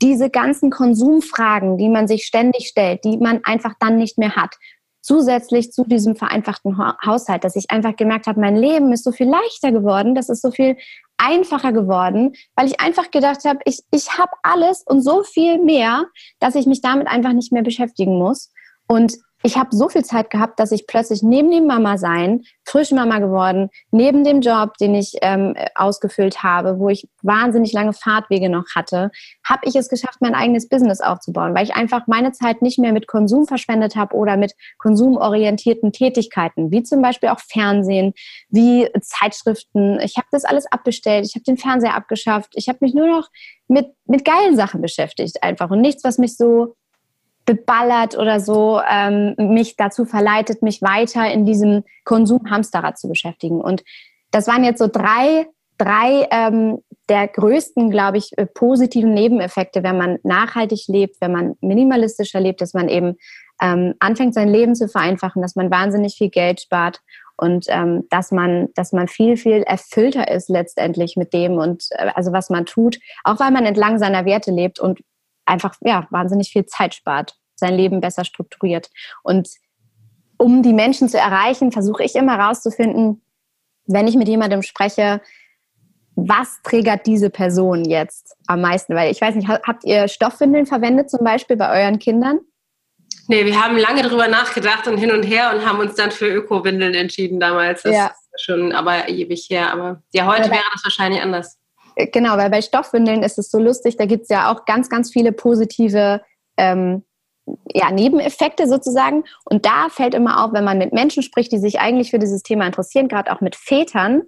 diese ganzen Konsumfragen, die man sich ständig stellt, die man einfach dann nicht mehr hat, zusätzlich zu diesem vereinfachten Haushalt, dass ich einfach gemerkt habe, mein Leben ist so viel leichter geworden, das ist so viel einfacher geworden, weil ich einfach gedacht habe, ich, ich habe alles und so viel mehr, dass ich mich damit einfach nicht mehr beschäftigen muss. Und ich habe so viel Zeit gehabt, dass ich plötzlich neben dem Mama sein, frisch Mama geworden, neben dem Job, den ich ähm, ausgefüllt habe, wo ich wahnsinnig lange Fahrtwege noch hatte, habe ich es geschafft, mein eigenes Business aufzubauen, weil ich einfach meine Zeit nicht mehr mit Konsum verschwendet habe oder mit konsumorientierten Tätigkeiten, wie zum Beispiel auch Fernsehen, wie Zeitschriften. Ich habe das alles abbestellt, ich habe den Fernseher abgeschafft, ich habe mich nur noch mit, mit geilen Sachen beschäftigt einfach und nichts, was mich so beballert oder so ähm, mich dazu verleitet, mich weiter in diesem Konsum-Hamsterrad zu beschäftigen. Und das waren jetzt so drei, drei ähm, der größten, glaube ich, äh, positiven Nebeneffekte, wenn man nachhaltig lebt, wenn man minimalistischer lebt, dass man eben ähm, anfängt, sein Leben zu vereinfachen, dass man wahnsinnig viel Geld spart und ähm, dass man, dass man viel, viel erfüllter ist letztendlich mit dem und äh, also was man tut, auch weil man entlang seiner Werte lebt und einfach ja, wahnsinnig viel Zeit spart, sein Leben besser strukturiert. Und um die Menschen zu erreichen, versuche ich immer herauszufinden, wenn ich mit jemandem spreche, was triggert diese Person jetzt am meisten? Weil ich weiß nicht, habt ihr Stoffwindeln verwendet zum Beispiel bei euren Kindern? Nee, wir haben lange darüber nachgedacht und hin und her und haben uns dann für Öko-Windeln entschieden damals. Das ja. ist schon aber ewig her. Aber ja, heute ja, wäre das wahrscheinlich anders Genau, weil bei Stoffwindeln ist es so lustig, da gibt es ja auch ganz, ganz viele positive ähm, ja, Nebeneffekte sozusagen. Und da fällt immer auf, wenn man mit Menschen spricht, die sich eigentlich für dieses Thema interessieren, gerade auch mit Vätern,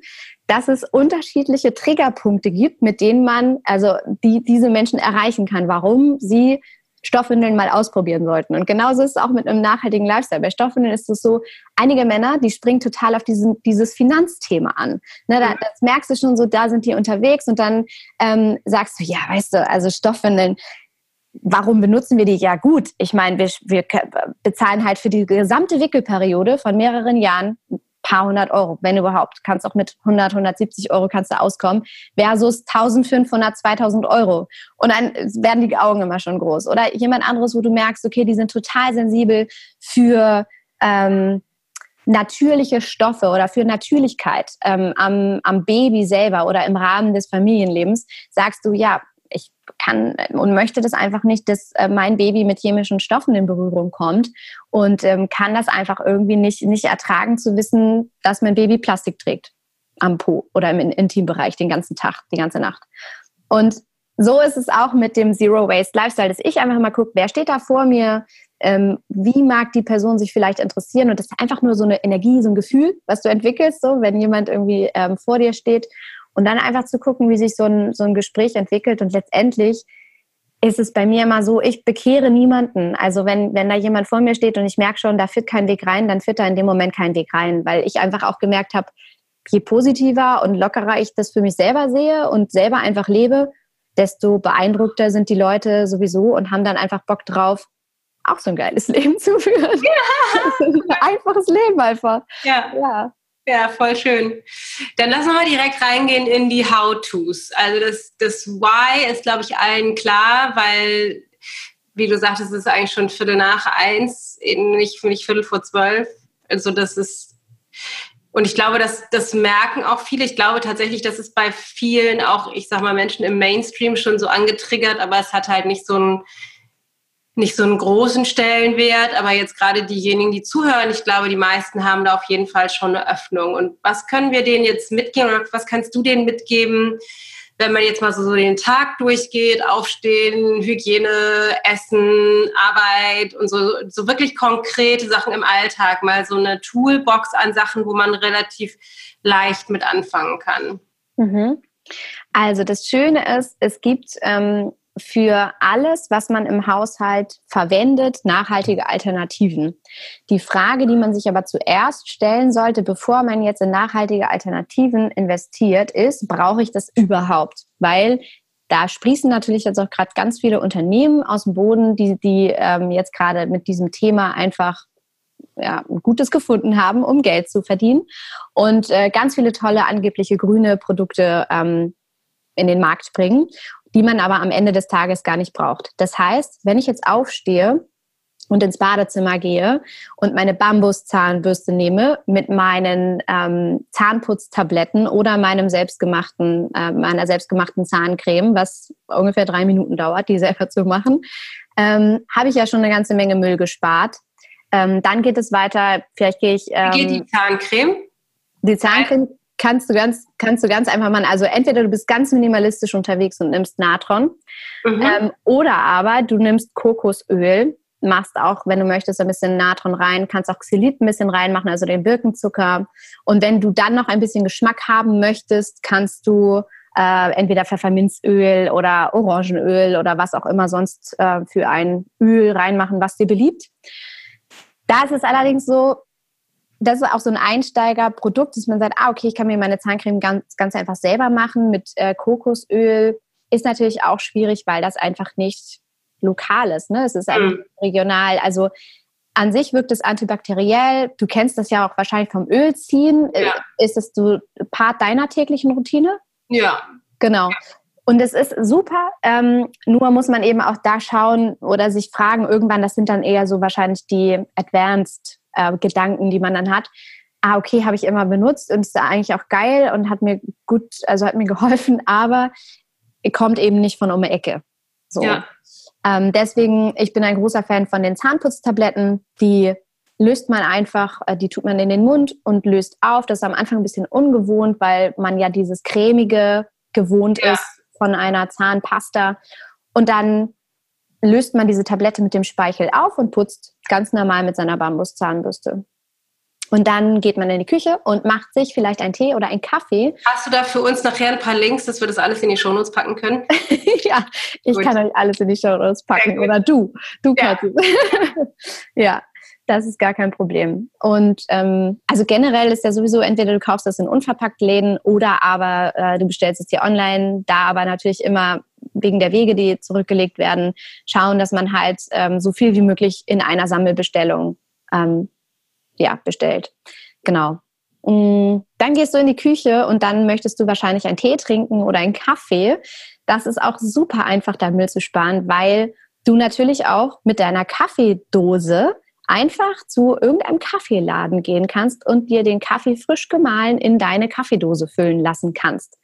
dass es unterschiedliche Triggerpunkte gibt, mit denen man, also die diese Menschen erreichen kann, warum sie Stoffwindeln mal ausprobieren sollten. Und genauso ist es auch mit einem nachhaltigen Lifestyle. Bei Stoffwindeln ist es so, einige Männer, die springen total auf diesen, dieses Finanzthema an. Ne, da, das merkst du schon so, da sind die unterwegs und dann ähm, sagst du, ja, weißt du, also Stoffwindeln, warum benutzen wir die? Ja gut, ich meine, wir, wir bezahlen halt für die gesamte Wickelperiode von mehreren Jahren paar hundert Euro, wenn überhaupt. Kannst auch mit 100, 170 Euro kannst du auskommen, versus 1500, 2000 Euro. Und dann werden die Augen immer schon groß. Oder jemand anderes, wo du merkst, okay, die sind total sensibel für ähm, natürliche Stoffe oder für Natürlichkeit ähm, am, am Baby selber oder im Rahmen des Familienlebens, sagst du, ja, ich kann und möchte das einfach nicht, dass äh, mein Baby mit chemischen Stoffen in Berührung kommt und ähm, kann das einfach irgendwie nicht, nicht ertragen zu wissen, dass mein Baby Plastik trägt am Po oder im Intimbereich den ganzen Tag, die ganze Nacht. Und so ist es auch mit dem Zero Waste Lifestyle, dass ich einfach mal gucke, wer steht da vor mir, ähm, wie mag die Person sich vielleicht interessieren und das ist einfach nur so eine Energie, so ein Gefühl, was du entwickelst, so wenn jemand irgendwie ähm, vor dir steht und dann einfach zu gucken, wie sich so ein, so ein Gespräch entwickelt. Und letztendlich ist es bei mir immer so, ich bekehre niemanden. Also wenn, wenn da jemand vor mir steht und ich merke schon, da führt kein Weg rein, dann führt da in dem Moment kein Weg rein, weil ich einfach auch gemerkt habe, je positiver und lockerer ich das für mich selber sehe und selber einfach lebe, desto beeindruckter sind die Leute sowieso und haben dann einfach Bock drauf, auch so ein geiles (laughs) Leben zu führen. Ja. (laughs) ein einfaches Leben einfach. Ja. ja. Ja, voll schön. Dann lassen wir mal direkt reingehen in die How-Tos. Also das, das Why ist, glaube ich, allen klar, weil, wie du sagtest, es ist eigentlich schon Viertel nach eins, nicht, nicht Viertel vor zwölf. Also das ist, und ich glaube, das, das merken auch viele. Ich glaube tatsächlich, dass es bei vielen auch, ich sag mal, Menschen im Mainstream schon so angetriggert, aber es hat halt nicht so ein nicht so einen großen Stellenwert, aber jetzt gerade diejenigen, die zuhören, ich glaube, die meisten haben da auf jeden Fall schon eine Öffnung. Und was können wir denen jetzt mitgeben oder was kannst du denen mitgeben, wenn man jetzt mal so, den Tag durchgeht, aufstehen, Hygiene, Essen, Arbeit und so, so wirklich konkrete Sachen im Alltag, mal so eine Toolbox an Sachen, wo man relativ leicht mit anfangen kann. Mhm. Also das Schöne ist, es gibt ähm, für alles, was man im Haushalt verwendet, nachhaltige Alternativen. Die Frage, die man sich aber zuerst stellen sollte, bevor man jetzt in nachhaltige Alternativen investiert, ist, brauche ich das überhaupt? Weil da sprießen natürlich jetzt auch gerade ganz viele Unternehmen aus dem Boden, die, die ähm, jetzt gerade mit diesem Thema einfach ja, Gutes gefunden haben, um Geld zu verdienen und äh, ganz viele tolle angebliche grüne Produkte ähm, in den Markt bringen die man aber am Ende des Tages gar nicht braucht. Das heißt, wenn ich jetzt aufstehe und ins Badezimmer gehe und meine Bambuszahnbürste nehme mit meinen ähm, Zahnputztabletten oder meinem selbstgemachten, äh, meiner selbstgemachten Zahncreme, was ungefähr drei Minuten dauert, die selber zu machen, ähm, habe ich ja schon eine ganze Menge Müll gespart. Ähm, dann geht es weiter, vielleicht gehe ich. Ähm, Wie geht die Zahncreme? Die Zahncreme kannst du ganz, kannst du ganz einfach mal, also entweder du bist ganz minimalistisch unterwegs und nimmst Natron, mhm. ähm, oder aber du nimmst Kokosöl, machst auch, wenn du möchtest, ein bisschen Natron rein, kannst auch Xylit ein bisschen reinmachen, also den Birkenzucker. Und wenn du dann noch ein bisschen Geschmack haben möchtest, kannst du äh, entweder Pfefferminzöl oder Orangenöl oder was auch immer sonst äh, für ein Öl reinmachen, was dir beliebt. Da ist es allerdings so, das ist auch so ein Einsteigerprodukt, dass man sagt, ah, okay, ich kann mir meine Zahncreme ganz, ganz einfach selber machen mit äh, Kokosöl. Ist natürlich auch schwierig, weil das einfach nicht lokal ist. Ne? Es ist einfach mhm. regional. Also an sich wirkt es antibakteriell. Du kennst das ja auch wahrscheinlich vom Ölziehen. Äh, ja. Ist es du Part deiner täglichen Routine? Ja. Genau. Und es ist super, ähm, nur muss man eben auch da schauen oder sich fragen, irgendwann, das sind dann eher so wahrscheinlich die Advanced äh, Gedanken, die man dann hat. Ah, okay, habe ich immer benutzt und ist eigentlich auch geil und hat mir gut, also hat mir (laughs) geholfen, aber kommt eben nicht von um die Ecke. So. Ja. Ähm, deswegen, ich bin ein großer Fan von den Zahnputztabletten, die löst man einfach, äh, die tut man in den Mund und löst auf. Das ist am Anfang ein bisschen ungewohnt, weil man ja dieses cremige gewohnt ja. ist von einer Zahnpasta. Und dann löst man diese Tablette mit dem Speichel auf und putzt ganz normal mit seiner Bambuszahnbürste. Und dann geht man in die Küche und macht sich vielleicht einen Tee oder einen Kaffee. Hast du da für uns nachher ein paar Links, dass wir das alles in die Shownotes packen können? (laughs) ja, ich gut. kann euch alles in die Shownotes packen. Oder du. Du kannst ja. es. (laughs) ja, das ist gar kein Problem. Und ähm, also generell ist ja sowieso, entweder du kaufst das in unverpackt Läden oder aber äh, du bestellst es dir online. Da aber natürlich immer wegen der Wege, die zurückgelegt werden, schauen, dass man halt ähm, so viel wie möglich in einer Sammelbestellung ähm, ja, bestellt. Genau. Mm, dann gehst du in die Küche und dann möchtest du wahrscheinlich einen Tee trinken oder einen Kaffee. Das ist auch super einfach, da Müll zu sparen, weil du natürlich auch mit deiner Kaffeedose einfach zu irgendeinem Kaffeeladen gehen kannst und dir den Kaffee frisch gemahlen in deine Kaffeedose füllen lassen kannst.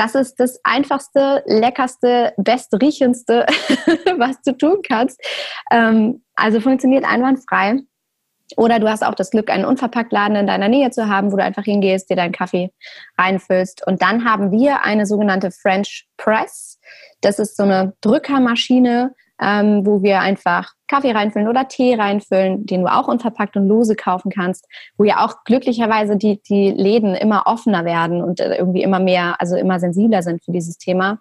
Das ist das einfachste, leckerste, bestriechendste, (laughs) was du tun kannst. Ähm, also funktioniert einwandfrei. Oder du hast auch das Glück, einen Unverpacktladen in deiner Nähe zu haben, wo du einfach hingehst, dir deinen Kaffee reinfüllst. Und dann haben wir eine sogenannte French Press. Das ist so eine Drückermaschine, ähm, wo wir einfach Kaffee reinfüllen oder Tee reinfüllen, den du auch unverpackt und lose kaufen kannst, wo ja auch glücklicherweise die, die Läden immer offener werden und äh, irgendwie immer mehr, also immer sensibler sind für dieses Thema.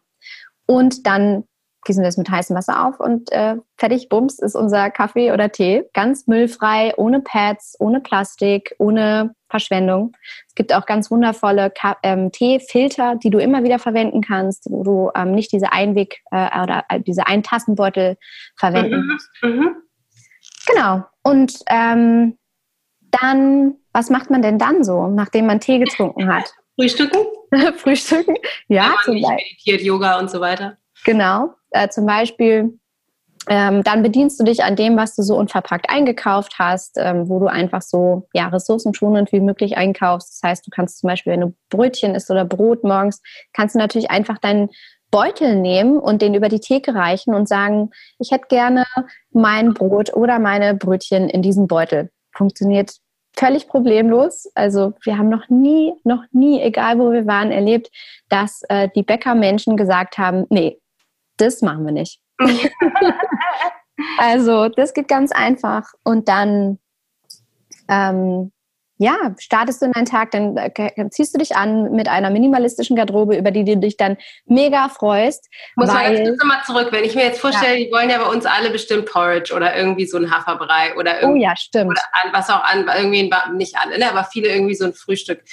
Und dann gießen wir es mit heißem Wasser auf und äh, fertig, bums, ist unser Kaffee oder Tee. Ganz müllfrei, ohne Pads, ohne Plastik, ohne Verschwendung. Es gibt auch ganz wundervolle ähm, Teefilter, die du immer wieder verwenden kannst, wo du ähm, nicht diese Einweg- äh, oder äh, diese Eintassenbeutel verwenden mhm, musst. Mhm. Genau. Und ähm, dann, was macht man denn dann so, nachdem man Tee getrunken hat? (laughs) Frühstücken? (laughs) Frühstücken, ja. Wenn man zum nicht meditiert, Yoga und so weiter. Genau. Äh, zum Beispiel, ähm, dann bedienst du dich an dem, was du so unverpackt eingekauft hast, ähm, wo du einfach so ja, ressourcenschonend wie möglich einkaufst. Das heißt, du kannst zum Beispiel, wenn du Brötchen isst oder Brot morgens, kannst du natürlich einfach deinen Beutel nehmen und den über die Theke reichen und sagen, ich hätte gerne mein Brot oder meine Brötchen in diesem Beutel. Funktioniert völlig problemlos. Also wir haben noch nie, noch nie, egal wo wir waren, erlebt, dass äh, die Bäckermenschen gesagt haben, nee, das machen wir nicht. (laughs) also das geht ganz einfach. Und dann ähm, ja, startest du in einen Tag, dann äh, ziehst du dich an mit einer minimalistischen Garderobe, über die du dich dann mega freust. Muss man jetzt nochmal zurück, wenn ich mir jetzt vorstelle, ja. die wollen ja bei uns alle bestimmt Porridge oder irgendwie so ein Haferbrei oder irgendwie. Oh ja, stimmt. An, was auch an, irgendwie, nicht alle, ne, aber viele irgendwie so ein Frühstück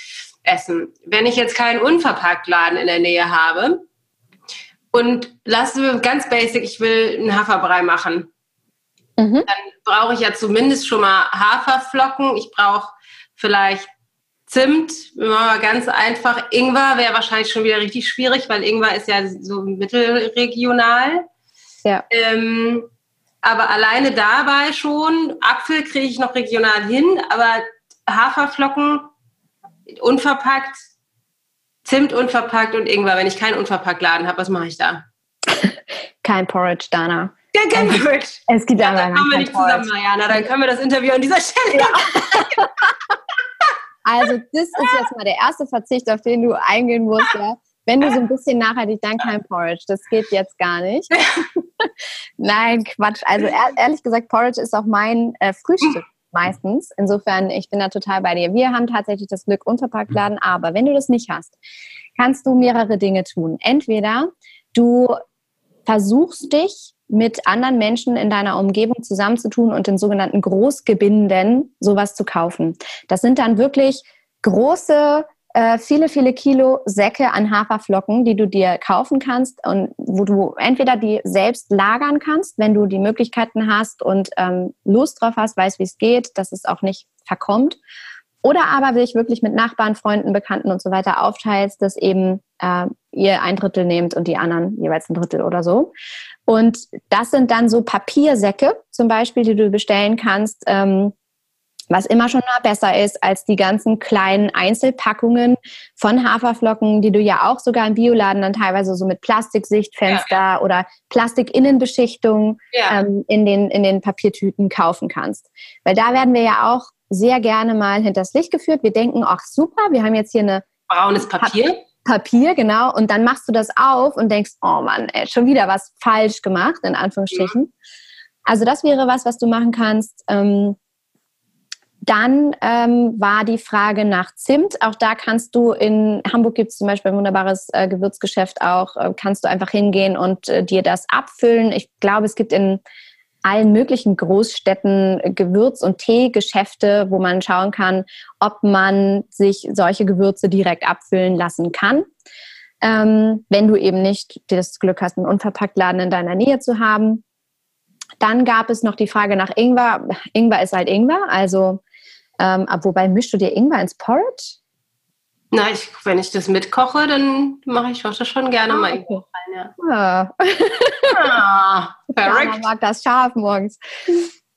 essen. Wenn ich jetzt keinen Unverpacktladen in der Nähe habe, und lassen wir ganz basic, ich will einen Haferbrei machen. Mhm. Dann brauche ich ja zumindest schon mal Haferflocken. Ich brauche vielleicht Zimt, ganz einfach. Ingwer wäre wahrscheinlich schon wieder richtig schwierig, weil Ingwer ist ja so mittelregional. Ja. Ähm, aber alleine dabei schon, Apfel kriege ich noch regional hin, aber Haferflocken unverpackt Zimt unverpackt und Ingwer. Wenn ich keinen unverpackt Laden habe, was mache ich da? kein Porridge, Dana. Ja, kein Porridge. Es gibt ja, dann kommen wir nicht Porridge. zusammen, Mariana. Dann können wir das Interview an dieser Stelle. Ja. also, das ist jetzt mal der erste Verzicht, auf den du eingehen musst. Ja. Wenn du so ein bisschen nachhaltig, dann kein Porridge. Das geht jetzt gar nicht. (laughs) Nein, Quatsch. Also ehrlich gesagt, Porridge ist auch mein äh, Frühstück meistens. Insofern, ich bin da total bei dir. Wir haben tatsächlich das Glück, unverpackt laden, aber wenn du das nicht hast, kannst du mehrere Dinge tun. Entweder du versuchst dich mit anderen Menschen in deiner Umgebung zusammenzutun und in sogenannten Großgebinden sowas zu kaufen. Das sind dann wirklich große äh, viele, viele Kilo Säcke an Haferflocken, die du dir kaufen kannst und wo du entweder die selbst lagern kannst, wenn du die Möglichkeiten hast und ähm, Lust drauf hast, weißt, wie es geht, dass es auch nicht verkommt. Oder aber dich wirklich mit Nachbarn, Freunden, Bekannten und so weiter aufteilst, dass eben äh, ihr ein Drittel nehmt und die anderen jeweils ein Drittel oder so. Und das sind dann so Papiersäcke zum Beispiel, die du bestellen kannst. Ähm, was immer schon mal besser ist als die ganzen kleinen Einzelpackungen von Haferflocken, die du ja auch sogar im Bioladen dann teilweise so mit Plastiksichtfenster ja. oder Plastikinnenbeschichtung ja. ähm, in, den, in den Papiertüten kaufen kannst. Weil da werden wir ja auch sehr gerne mal hinters Licht geführt. Wir denken, ach super, wir haben jetzt hier eine braunes Papier. Papier, genau. Und dann machst du das auf und denkst, oh Mann, ey, schon wieder was falsch gemacht, in Anführungsstrichen. Ja. Also das wäre was, was du machen kannst. Ähm, dann ähm, war die Frage nach Zimt. Auch da kannst du in Hamburg gibt es zum Beispiel ein wunderbares äh, Gewürzgeschäft auch, äh, kannst du einfach hingehen und äh, dir das abfüllen. Ich glaube, es gibt in allen möglichen Großstädten Gewürz- und Teegeschäfte, wo man schauen kann, ob man sich solche Gewürze direkt abfüllen lassen kann. Ähm, wenn du eben nicht das Glück hast, einen Unverpacktladen in deiner Nähe zu haben. Dann gab es noch die Frage nach Ingwer. Ingwer ist halt Ingwer, also ähm, wobei mischst du dir Ingwer ins Porridge? Na, ich, wenn ich das mitkoche, dann mache ich das schon gerne ah, mal okay. rein. Ja. Ah. ah, (laughs) mag das scharf morgens.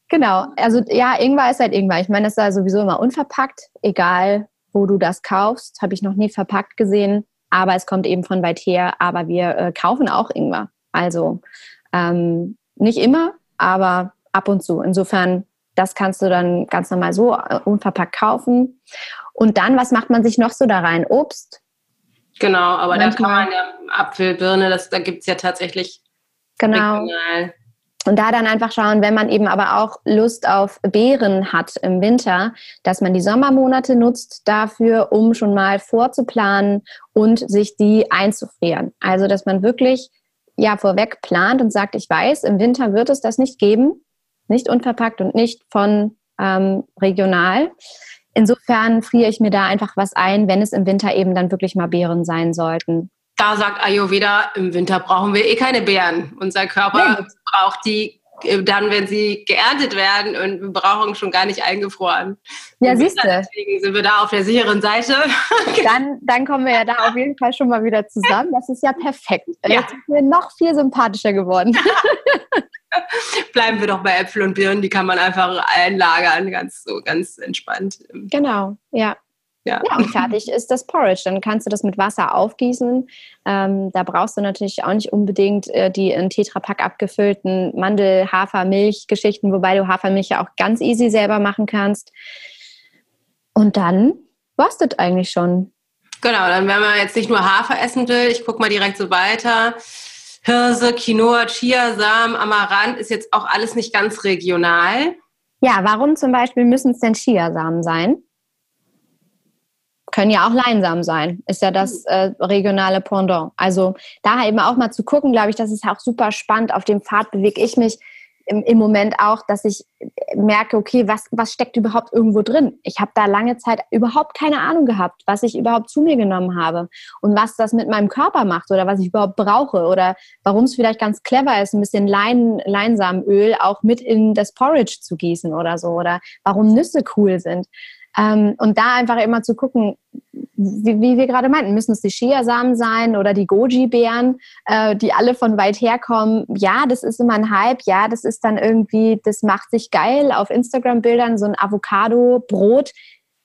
Genau, also ja, Ingwer ist halt Ingwer. Ich meine, das ist ja sowieso immer unverpackt, egal wo du das kaufst. Habe ich noch nie verpackt gesehen, aber es kommt eben von weit her. Aber wir äh, kaufen auch Ingwer. Also ähm, nicht immer, aber ab und zu. Insofern, das kannst du dann ganz normal so äh, unverpackt kaufen. Und dann, was macht man sich noch so da rein? Obst? Genau, aber Manchmal. da kann man ja Apfel, Birne, das, da gibt es ja tatsächlich. Genau. Regional. Und da dann einfach schauen, wenn man eben aber auch Lust auf Beeren hat im Winter, dass man die Sommermonate nutzt dafür, um schon mal vorzuplanen und sich die einzufrieren. Also, dass man wirklich ja vorweg plant und sagt, ich weiß, im Winter wird es das nicht geben, nicht unverpackt und nicht von ähm, regional. Insofern friere ich mir da einfach was ein, wenn es im Winter eben dann wirklich mal Beeren sein sollten. Da sagt Ayurveda, im Winter brauchen wir eh keine Beeren. Unser Körper nee. braucht die äh, dann, wenn sie geerntet werden und wir brauchen schon gar nicht eingefroren. Ja, siehst du. Deswegen sind wir da auf der sicheren Seite. (laughs) (laughs) Dann, dann kommen wir ja da auf jeden Fall schon mal wieder zusammen. Das ist ja perfekt. Ja. Jetzt sind wir noch viel sympathischer geworden. (laughs) (laughs) Bleiben wir doch bei Äpfel und Birnen, die kann man einfach einlagern, ganz so, ganz entspannt. Genau, ja. Ja. ja, und fertig ist das Porridge. Dann kannst du das mit Wasser aufgießen. Ähm, da brauchst du natürlich auch nicht unbedingt äh, die in Tetrapack abgefüllten Mandel-, Hafer-, Milch-Geschichten, wobei du Hafermilch ja auch ganz easy selber machen kannst. Und dann war's das eigentlich schon. Genau, dann wenn man jetzt nicht nur Hafer essen will, ich gucke mal direkt so weiter. Hirse, Quinoa, Chiasamen, Amaranth ist jetzt auch alles nicht ganz regional. Ja, warum zum Beispiel müssen es denn Chiasamen sein? Können ja auch Leinsamen sein, ist ja das äh, regionale Pendant. Also da eben auch mal zu gucken, glaube ich, das ist auch super spannend. Auf dem Pfad bewege ich mich im, im Moment auch, dass ich merke, okay, was, was steckt überhaupt irgendwo drin? Ich habe da lange Zeit überhaupt keine Ahnung gehabt, was ich überhaupt zu mir genommen habe und was das mit meinem Körper macht oder was ich überhaupt brauche oder warum es vielleicht ganz clever ist, ein bisschen Lein, Leinsamenöl auch mit in das Porridge zu gießen oder so oder warum Nüsse cool sind. Ähm, und da einfach immer zu gucken, wie, wie wir gerade meinten, müssen es die Chiasamen sein oder die Goji-Beeren, äh, die alle von weit her kommen. Ja, das ist immer ein Hype. Ja, das ist dann irgendwie, das macht sich geil auf Instagram-Bildern, so ein Avocado-Brot.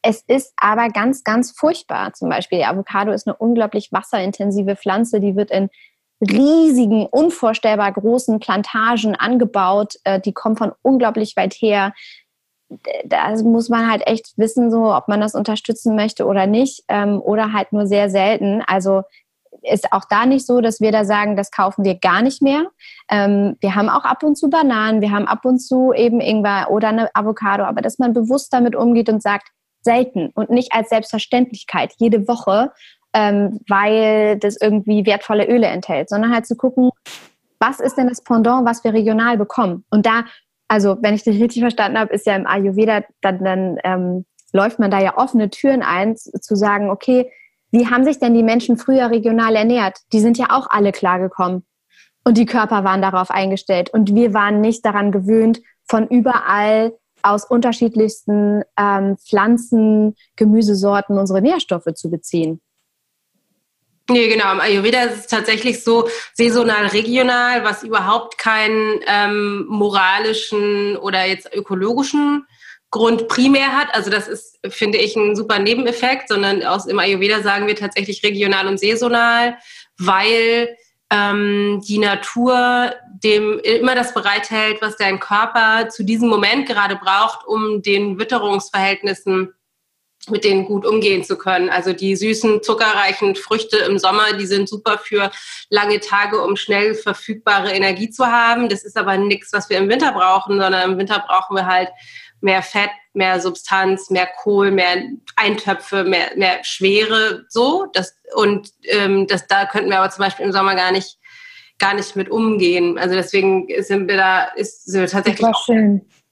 Es ist aber ganz, ganz furchtbar. Zum Beispiel, die Avocado ist eine unglaublich wasserintensive Pflanze, die wird in riesigen, unvorstellbar großen Plantagen angebaut. Äh, die kommen von unglaublich weit her da muss man halt echt wissen, so ob man das unterstützen möchte oder nicht ähm, oder halt nur sehr selten. Also ist auch da nicht so, dass wir da sagen, das kaufen wir gar nicht mehr. Ähm, wir haben auch ab und zu Bananen, wir haben ab und zu eben Ingwer oder eine Avocado, aber dass man bewusst damit umgeht und sagt, selten und nicht als Selbstverständlichkeit jede Woche, ähm, weil das irgendwie wertvolle Öle enthält, sondern halt zu gucken, was ist denn das Pendant, was wir regional bekommen? Und da also wenn ich dich richtig verstanden habe, ist ja im Ayurveda, dann, dann ähm, läuft man da ja offene Türen ein, zu sagen, okay, wie haben sich denn die Menschen früher regional ernährt? Die sind ja auch alle klargekommen. Und die Körper waren darauf eingestellt. Und wir waren nicht daran gewöhnt, von überall aus unterschiedlichsten ähm, Pflanzen, Gemüsesorten unsere Nährstoffe zu beziehen. Nee, genau. Im Ayurveda ist es tatsächlich so saisonal, regional, was überhaupt keinen ähm, moralischen oder jetzt ökologischen Grund primär hat. Also das ist, finde ich, ein super Nebeneffekt, sondern aus im Ayurveda sagen wir tatsächlich regional und saisonal, weil ähm, die Natur dem immer das bereithält, was dein Körper zu diesem Moment gerade braucht, um den Witterungsverhältnissen mit denen gut umgehen zu können. Also die süßen, zuckerreichen Früchte im Sommer, die sind super für lange Tage, um schnell verfügbare Energie zu haben. Das ist aber nichts, was wir im Winter brauchen, sondern im Winter brauchen wir halt mehr Fett, mehr Substanz, mehr Kohl, mehr Eintöpfe, mehr, mehr Schwere, so. Das, und ähm, das, da könnten wir aber zum Beispiel im Sommer gar nicht, gar nicht mit umgehen. Also deswegen sind wir da, ist, sind wir tatsächlich auch,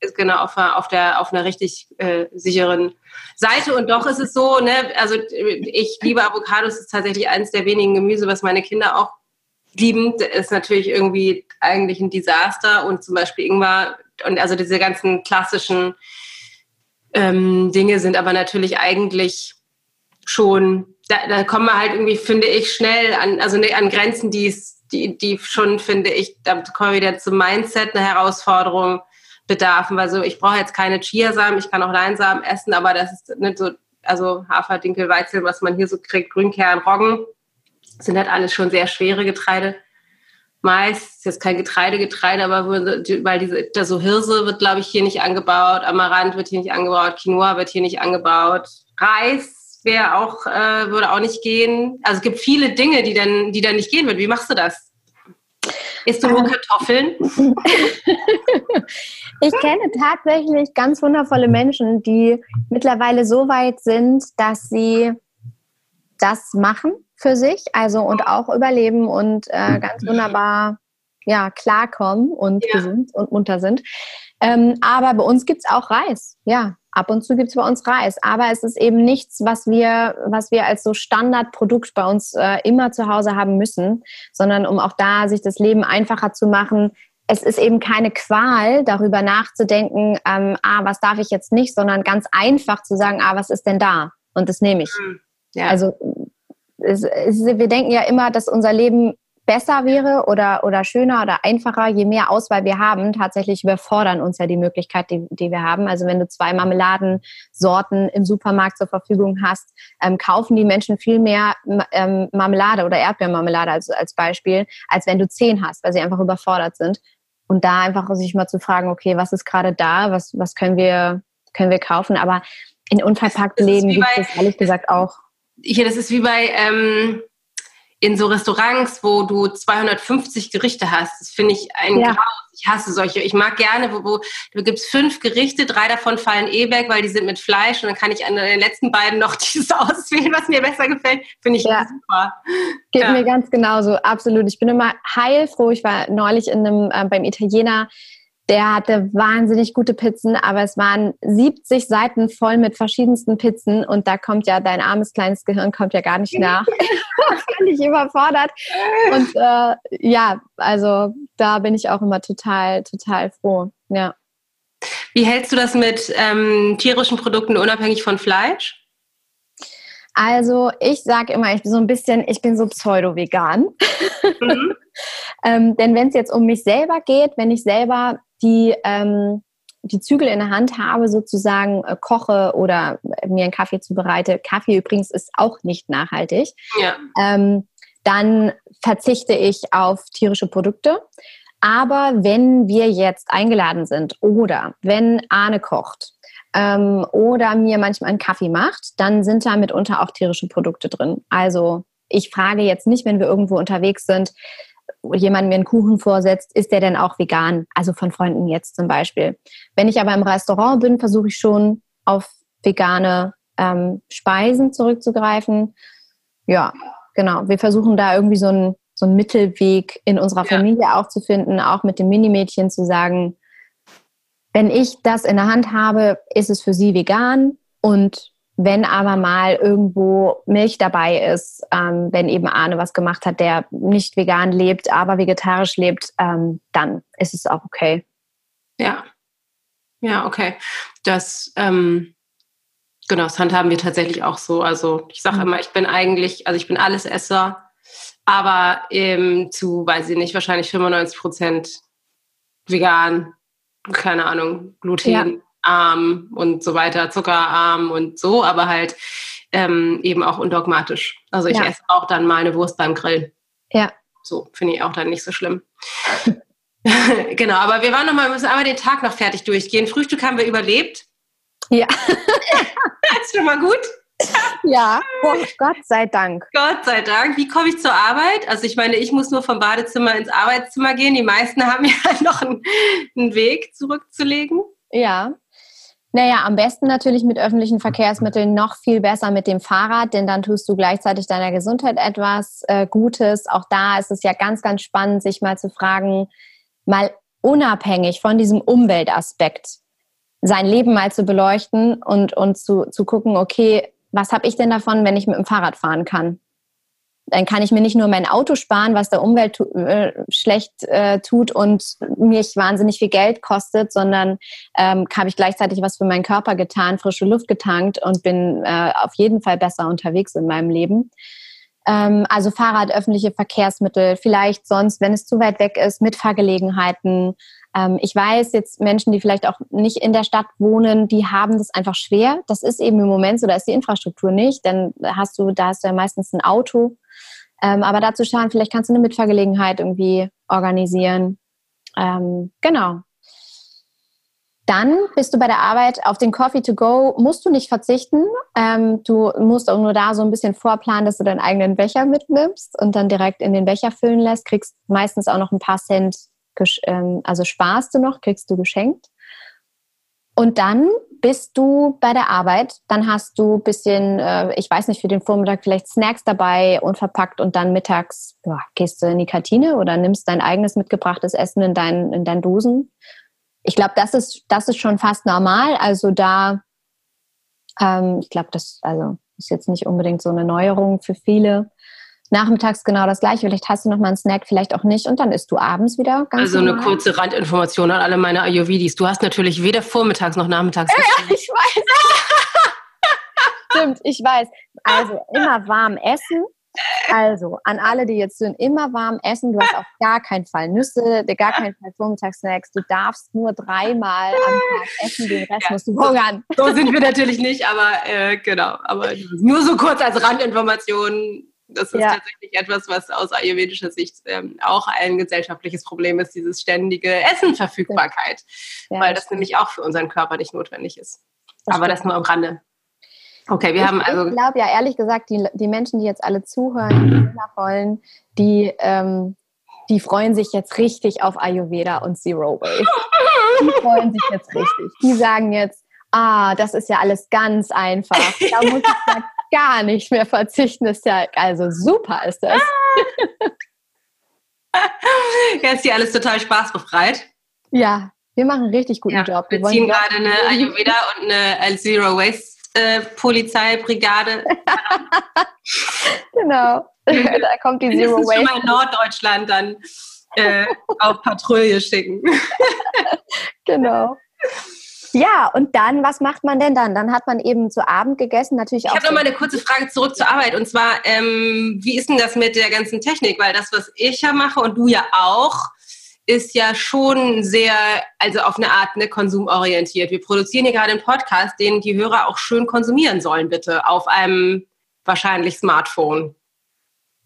ist genau auf, auf, der, auf einer richtig äh, sicheren Seite. Und doch ist es so, ne, also ich liebe Avocados, ist tatsächlich eines der wenigen Gemüse, was meine Kinder auch lieben. Ist natürlich irgendwie eigentlich ein Desaster und zum Beispiel Ingwer und also diese ganzen klassischen ähm, Dinge sind aber natürlich eigentlich schon, da, da kommen wir halt irgendwie, finde ich, schnell an, also ne, an Grenzen, die die, die schon, finde ich, da kommen wir wieder zum Mindset, eine Herausforderung bedarfen. Also ich brauche jetzt keine Chiasamen, ich kann auch Leinsamen essen, aber das ist nicht so, also Hafer, Dinkel, Weizel, was man hier so kriegt, Grünkern, Roggen, sind halt alles schon sehr schwere Getreide. Mais, ist jetzt kein Getreidegetreide, aber weil diese, da so Hirse wird, glaube ich, hier nicht angebaut, Amaranth wird hier nicht angebaut, Quinoa wird hier nicht angebaut, Reis wäre auch, äh, würde auch nicht gehen. Also es gibt viele Dinge, die dann, die dann nicht gehen würden. Wie machst du das? Isst du nur Kartoffeln? (laughs) ich kenne tatsächlich ganz wundervolle Menschen, die mittlerweile so weit sind, dass sie das machen für sich, also und auch überleben und äh, ganz wunderbar ja, klarkommen und ja. gesund und munter sind. Ähm, aber bei uns gibt es auch Reis. Ja, ab und zu gibt es bei uns Reis. Aber es ist eben nichts, was wir, was wir als so Standardprodukt bei uns äh, immer zu Hause haben müssen, sondern um auch da sich das Leben einfacher zu machen. Es ist eben keine Qual, darüber nachzudenken, ähm, ah, was darf ich jetzt nicht, sondern ganz einfach zu sagen, ah, was ist denn da? Und das nehme ich. Mhm. Ja. Also es, es, wir denken ja immer, dass unser Leben besser wäre oder, oder schöner oder einfacher, je mehr Auswahl wir haben. Tatsächlich überfordern uns ja die Möglichkeit, die, die wir haben. Also wenn du zwei Marmeladensorten im Supermarkt zur Verfügung hast, ähm, kaufen die Menschen viel mehr ähm, Marmelade oder Erdbeermarmelade als, als Beispiel, als wenn du zehn hast, weil sie einfach überfordert sind. Und da einfach sich mal zu fragen, okay, was ist gerade da, was, was können wir, können wir kaufen? Aber in unverpackten Läden gibt es ehrlich gesagt auch hier, das ist wie bei ähm, in so Restaurants, wo du 250 Gerichte hast. Das finde ich ein ja. Graus. Ich hasse solche. Ich mag gerne, wo, wo du gibst fünf Gerichte, drei davon fallen eh weg, weil die sind mit Fleisch und dann kann ich an den letzten beiden noch (laughs) dieses auswählen, was mir besser gefällt. Finde ich ja. super. Geht ja. mir ganz genauso, absolut. Ich bin immer heilfroh. Ich war neulich in einem, äh, beim Italiener der hatte wahnsinnig gute Pizzen, aber es waren 70 Seiten voll mit verschiedensten Pizzen und da kommt ja dein armes kleines Gehirn kommt ja gar nicht nach. (laughs) (laughs) Völlig überfordert. Und äh, ja, also da bin ich auch immer total, total froh. Ja. Wie hältst du das mit ähm, tierischen Produkten unabhängig von Fleisch? Also ich sage immer, ich bin so ein bisschen, ich bin so pseudo-vegan. Mhm. (laughs) ähm, denn wenn es jetzt um mich selber geht, wenn ich selber die, ähm, die Zügel in der Hand habe, sozusagen äh, koche oder mir einen Kaffee zubereite, Kaffee übrigens ist auch nicht nachhaltig, ja. ähm, dann verzichte ich auf tierische Produkte. Aber wenn wir jetzt eingeladen sind oder wenn Arne kocht ähm, oder mir manchmal einen Kaffee macht, dann sind da mitunter auch tierische Produkte drin. Also ich frage jetzt nicht, wenn wir irgendwo unterwegs sind, jemand mir einen Kuchen vorsetzt, ist der denn auch vegan? Also von Freunden jetzt zum Beispiel. Wenn ich aber im Restaurant bin, versuche ich schon auf vegane ähm, Speisen zurückzugreifen. Ja, genau. Wir versuchen da irgendwie so einen, so einen Mittelweg in unserer Familie ja. auch zu finden, auch mit dem Minimädchen zu sagen, wenn ich das in der Hand habe, ist es für sie vegan und wenn aber mal irgendwo Milch dabei ist, ähm, wenn eben Arne was gemacht hat, der nicht vegan lebt, aber vegetarisch lebt, ähm, dann ist es auch okay. Ja. Ja, okay. Das, ähm, genau, das handhaben wir tatsächlich auch so. Also ich sage mhm. immer, ich bin eigentlich, also ich bin alles Esser, aber eben zu, weiß ich nicht, wahrscheinlich 95 Prozent vegan, keine Ahnung, Gluten. Ja arm und so weiter, zuckerarm und so, aber halt ähm, eben auch undogmatisch. Also ich ja. esse auch dann mal eine Wurst beim Grillen. Ja. So finde ich auch dann nicht so schlimm. (laughs) genau, aber wir waren noch mal, wir müssen einmal den Tag noch fertig durchgehen. Frühstück haben wir überlebt. Ja. (laughs) ist schon mal gut. Ja, oh, Gott sei Dank. Gott sei Dank. Wie komme ich zur Arbeit? Also ich meine, ich muss nur vom Badezimmer ins Arbeitszimmer gehen. Die meisten haben ja (laughs) noch einen, einen Weg zurückzulegen. Ja. Naja, am besten natürlich mit öffentlichen Verkehrsmitteln, noch viel besser mit dem Fahrrad, denn dann tust du gleichzeitig deiner Gesundheit etwas äh, Gutes. Auch da ist es ja ganz, ganz spannend, sich mal zu fragen, mal unabhängig von diesem Umweltaspekt, sein Leben mal zu beleuchten und, und zu, zu gucken, okay, was habe ich denn davon, wenn ich mit dem Fahrrad fahren kann? Dann kann ich mir nicht nur mein Auto sparen, was der Umwelt äh, schlecht äh, tut und mich wahnsinnig viel Geld kostet, sondern ähm, habe ich gleichzeitig was für meinen Körper getan, frische Luft getankt und bin äh, auf jeden Fall besser unterwegs in meinem Leben. Ähm, also Fahrrad, öffentliche Verkehrsmittel, vielleicht sonst, wenn es zu weit weg ist, Mitfahrgelegenheiten, ähm, ich weiß jetzt Menschen, die vielleicht auch nicht in der Stadt wohnen, die haben das einfach schwer. Das ist eben im Moment so, da ist die Infrastruktur nicht, dann hast du, da hast du ja meistens ein Auto. Ähm, aber dazu schauen, vielleicht kannst du eine Mitfahrgelegenheit irgendwie organisieren. Ähm, genau. Dann bist du bei der Arbeit auf den Coffee to go, musst du nicht verzichten. Ähm, du musst auch nur da so ein bisschen vorplanen, dass du deinen eigenen Becher mitnimmst und dann direkt in den Becher füllen lässt. Kriegst meistens auch noch ein paar Cent ähm, also sparst du noch, kriegst du geschenkt. Und dann bist du bei der Arbeit, dann hast du ein bisschen, äh, ich weiß nicht, für den Vormittag vielleicht Snacks dabei und verpackt und dann mittags ja, gehst du in die Kantine oder nimmst dein eigenes mitgebrachtes Essen in, dein, in deinen Dosen. Ich glaube, das ist, das ist schon fast normal. Also da, ähm, ich glaube, das also ist jetzt nicht unbedingt so eine Neuerung für viele nachmittags genau das gleiche. Vielleicht hast du noch mal einen Snack, vielleicht auch nicht und dann isst du abends wieder ganz Also normal. eine kurze Randinformation an alle meine Ayurvedis. Du hast natürlich weder vormittags noch nachmittags. Ja, ja ich weiß. (laughs) Stimmt, ich weiß. Also immer warm essen. Also, an alle, die jetzt sind, immer warm essen. Du hast auf gar keinen Fall Nüsse, gar keinen Fall Vormittagssnacks. Du darfst nur dreimal am Tag essen, den Rest ja, musst du hungern. So sind wir natürlich nicht, aber äh, genau. Aber nur so kurz als Randinformation das ist ja. tatsächlich etwas, was aus ayurvedischer Sicht ähm, auch ein gesellschaftliches Problem ist, dieses ständige Essenverfügbarkeit, ja, weil das, das nämlich auch für unseren Körper nicht notwendig ist. Das Aber stimmt. das nur am Rande. Okay, wir ich, haben also. Ich glaube ja ehrlich gesagt, die, die Menschen, die jetzt alle zuhören, die wollen, die, ähm, die freuen sich jetzt richtig auf Ayurveda und Zero Waste. Die freuen sich jetzt richtig. Die sagen jetzt, ah, das ist ja alles ganz einfach. Da muss ich ja gar nicht mehr verzichten. ist ja, also super ist das. Jetzt ist hier alles total spaßbefreit. Ja, wir machen einen richtig guten ja, Job. Wir, wir ziehen gerade eine Ayurveda und eine Zero Waste äh, Polizeibrigade. (laughs) genau. da kommt die Zero Waste. Schon mal in Norddeutschland dann äh, auf Patrouille schicken. (laughs) genau. Ja, und dann, was macht man denn dann? Dann hat man eben zu Abend gegessen, natürlich auch. Ich habe noch mal eine kurze Frage zurück zur Arbeit. Und zwar, ähm, wie ist denn das mit der ganzen Technik? Weil das, was ich ja mache und du ja auch, ist ja schon sehr, also auf eine Art ne, konsumorientiert. Wir produzieren hier gerade einen Podcast, den die Hörer auch schön konsumieren sollen, bitte, auf einem wahrscheinlich Smartphone.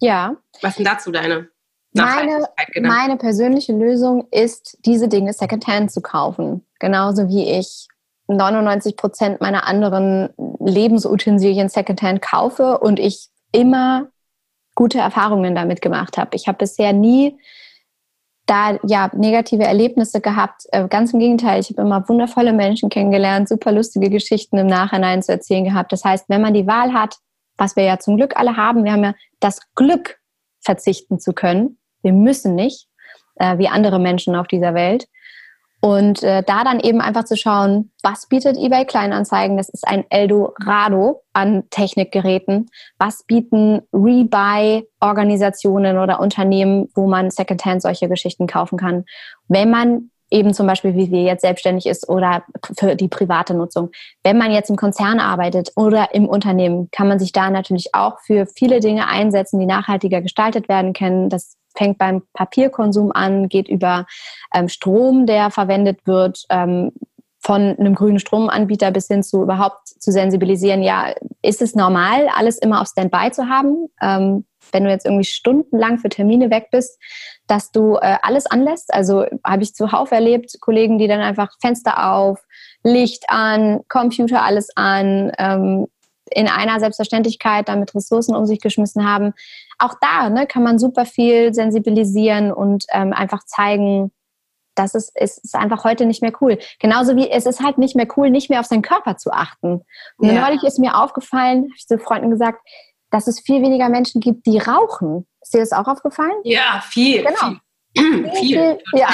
Ja. Was sind dazu deine? Meine, meine persönliche Lösung ist, diese Dinge secondhand zu kaufen. Genauso wie ich 99 Prozent meiner anderen Lebensutensilien secondhand kaufe und ich immer gute Erfahrungen damit gemacht habe. Ich habe bisher nie da ja negative Erlebnisse gehabt. Äh, ganz im Gegenteil, ich habe immer wundervolle Menschen kennengelernt, super lustige Geschichten im Nachhinein zu erzählen gehabt. Das heißt, wenn man die Wahl hat, was wir ja zum Glück alle haben, wir haben ja das Glück, verzichten zu können, wir müssen nicht, äh, wie andere Menschen auf dieser Welt. Und äh, da dann eben einfach zu schauen, was bietet eBay Kleinanzeigen? Das ist ein Eldorado an Technikgeräten. Was bieten Rebuy-Organisationen oder Unternehmen, wo man Secondhand solche Geschichten kaufen kann? Wenn man eben zum Beispiel, wie wir jetzt selbstständig ist oder für die private Nutzung. Wenn man jetzt im Konzern arbeitet oder im Unternehmen, kann man sich da natürlich auch für viele Dinge einsetzen, die nachhaltiger gestaltet werden können. Das fängt beim Papierkonsum an, geht über ähm, Strom, der verwendet wird, ähm, von einem grünen Stromanbieter bis hin zu überhaupt zu sensibilisieren, ja, ist es normal, alles immer auf Standby zu haben? Ähm, wenn du jetzt irgendwie stundenlang für Termine weg bist, dass du äh, alles anlässt. Also habe ich zuhauf erlebt, Kollegen, die dann einfach Fenster auf, Licht an, Computer alles an, ähm, in einer Selbstverständlichkeit damit Ressourcen um sich geschmissen haben. Auch da ne, kann man super viel sensibilisieren und ähm, einfach zeigen, das ist, ist, ist einfach heute nicht mehr cool. Genauso wie es ist halt nicht mehr cool, nicht mehr auf seinen Körper zu achten. Und ja. neulich ist mir aufgefallen, habe ich zu Freunden gesagt, dass es viel weniger Menschen gibt, die rauchen. Ist dir das auch aufgefallen? Ja, viel. Genau. (clears throat) Viel. viel. Ja.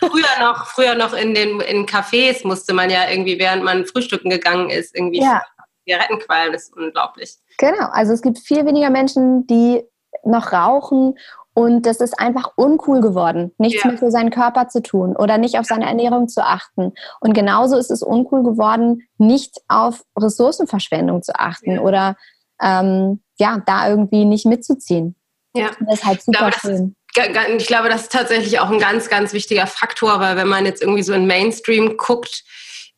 früher noch, früher noch in den in Cafés musste man ja irgendwie, während man frühstücken gegangen ist, irgendwie ja. Zigarettenqualm ist unglaublich. Genau, also es gibt viel weniger Menschen, die noch rauchen und das ist einfach uncool geworden, nichts ja. mehr für seinen Körper zu tun oder nicht auf seine Ernährung zu achten. Und genauso ist es uncool geworden, nicht auf Ressourcenverschwendung zu achten ja. oder ähm, ja, da irgendwie nicht mitzuziehen. Ja. Das ist halt super ich glaube, schön. Das, ich glaube, das ist tatsächlich auch ein ganz, ganz wichtiger Faktor, weil wenn man jetzt irgendwie so in Mainstream guckt,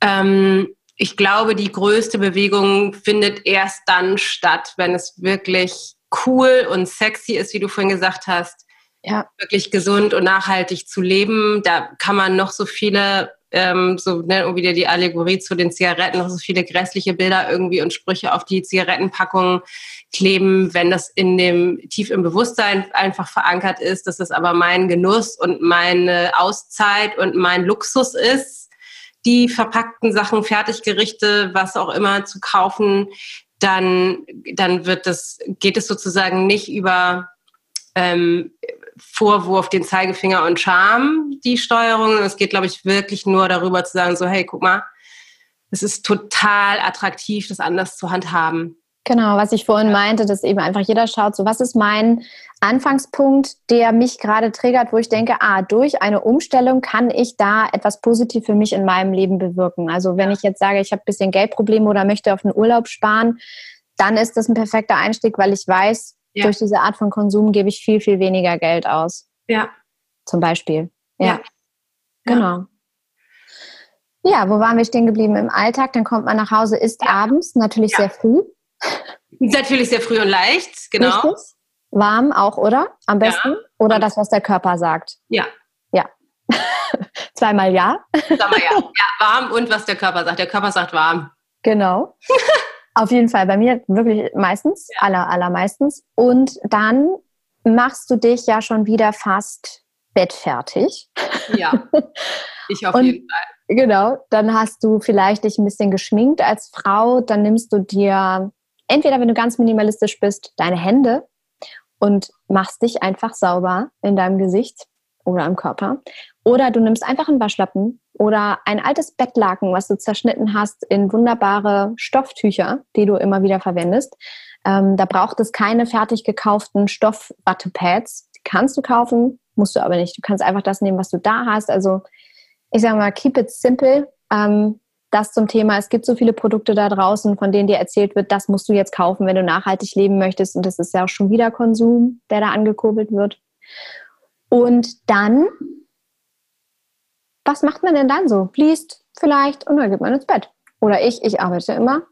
ähm, ich glaube, die größte Bewegung findet erst dann statt, wenn es wirklich cool und sexy ist, wie du vorhin gesagt hast, ja. wirklich gesund und nachhaltig zu leben. Da kann man noch so viele, ähm, so ne, wieder die Allegorie zu den Zigaretten, noch so viele grässliche Bilder irgendwie und Sprüche auf die Zigarettenpackungen kleben, wenn das in dem tief im Bewusstsein einfach verankert ist, dass das aber mein Genuss und meine Auszeit und mein Luxus ist, die verpackten Sachen, Fertiggerichte, was auch immer zu kaufen, dann, dann wird das, geht es sozusagen nicht über ähm, Vorwurf, den Zeigefinger und Charme, die Steuerung. Es geht, glaube ich, wirklich nur darüber zu sagen, so, hey, guck mal, es ist total attraktiv, das anders zu handhaben. Genau, was ich vorhin meinte, dass eben einfach jeder schaut, so was ist mein Anfangspunkt, der mich gerade triggert, wo ich denke, ah, durch eine Umstellung kann ich da etwas positiv für mich in meinem Leben bewirken. Also wenn ich jetzt sage, ich habe ein bisschen Geldprobleme oder möchte auf einen Urlaub sparen, dann ist das ein perfekter Einstieg, weil ich weiß, ja. durch diese Art von Konsum gebe ich viel, viel weniger Geld aus. Ja. Zum Beispiel. Ja. ja. Genau. Ja, wo waren wir stehen geblieben? Im Alltag, dann kommt man nach Hause, isst abends, natürlich sehr früh. Natürlich sehr früh und leicht, genau. Richtig. Warm auch, oder? Am besten? Ja. Oder das, was der Körper sagt? Ja. Ja. (laughs) Zweimal ja. Zweimal ja. Ja, warm und was der Körper sagt. Der Körper sagt warm. Genau. (laughs) Auf jeden Fall. Bei mir wirklich meistens, ja. aller, allermeistens. Und dann machst du dich ja schon wieder fast bettfertig. Ja. (laughs) Ich auf und, jeden Fall. Genau. Dann hast du vielleicht dich ein bisschen geschminkt als Frau. Dann nimmst du dir entweder, wenn du ganz minimalistisch bist, deine Hände und machst dich einfach sauber in deinem Gesicht oder am Körper. Oder du nimmst einfach einen Waschlappen oder ein altes Bettlaken, was du zerschnitten hast, in wunderbare Stofftücher, die du immer wieder verwendest. Ähm, da braucht es keine fertig gekauften Stoffwattepads. Die kannst du kaufen, musst du aber nicht. Du kannst einfach das nehmen, was du da hast. Also ich sage mal, keep it simple. Ähm, das zum Thema, es gibt so viele Produkte da draußen, von denen dir erzählt wird, das musst du jetzt kaufen, wenn du nachhaltig leben möchtest. Und das ist ja auch schon wieder Konsum, der da angekurbelt wird. Und dann, was macht man denn dann so? Liest vielleicht und dann geht man ins Bett. Oder ich, ich arbeite immer.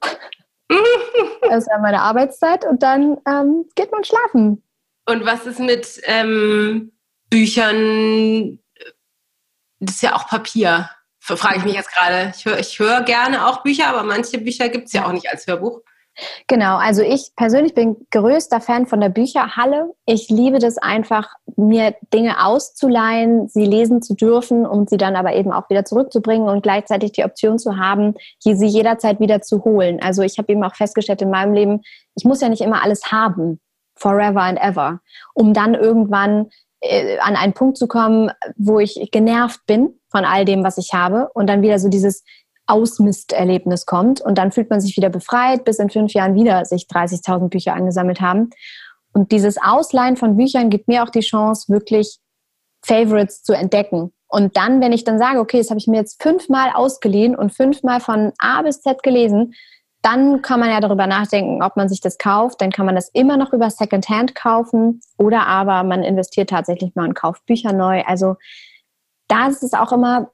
(laughs) das ist ja meine Arbeitszeit und dann ähm, geht man schlafen. Und was ist mit ähm, Büchern? Das ist ja auch Papier frage ich mich jetzt gerade. Ich höre ich hör gerne auch Bücher, aber manche Bücher gibt es ja auch nicht als Hörbuch. Genau, also ich persönlich bin größter Fan von der Bücherhalle. Ich liebe das einfach, mir Dinge auszuleihen, sie lesen zu dürfen und sie dann aber eben auch wieder zurückzubringen und gleichzeitig die Option zu haben, sie jederzeit wieder zu holen. Also ich habe eben auch festgestellt in meinem Leben, ich muss ja nicht immer alles haben, forever and ever, um dann irgendwann äh, an einen Punkt zu kommen, wo ich genervt bin von all dem, was ich habe und dann wieder so dieses Ausmisterlebnis kommt und dann fühlt man sich wieder befreit, bis in fünf Jahren wieder sich 30.000 Bücher angesammelt haben. Und dieses Ausleihen von Büchern gibt mir auch die Chance, wirklich Favorites zu entdecken. Und dann, wenn ich dann sage, okay, das habe ich mir jetzt fünfmal ausgeliehen und fünfmal von A bis Z gelesen, dann kann man ja darüber nachdenken, ob man sich das kauft. Dann kann man das immer noch über Secondhand kaufen oder aber man investiert tatsächlich mal und kauft Bücher neu. Also da ist es auch immer,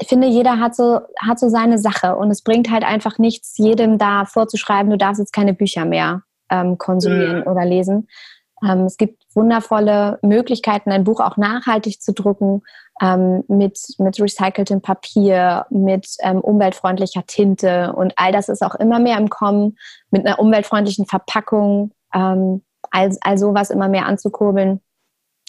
ich finde, jeder hat so, hat so seine Sache und es bringt halt einfach nichts, jedem da vorzuschreiben, du darfst jetzt keine Bücher mehr ähm, konsumieren mhm. oder lesen. Ähm, es gibt wundervolle Möglichkeiten, ein Buch auch nachhaltig zu drucken, ähm, mit, mit recyceltem Papier, mit ähm, umweltfreundlicher Tinte und all das ist auch immer mehr im Kommen, mit einer umweltfreundlichen Verpackung, ähm, all, all sowas immer mehr anzukurbeln.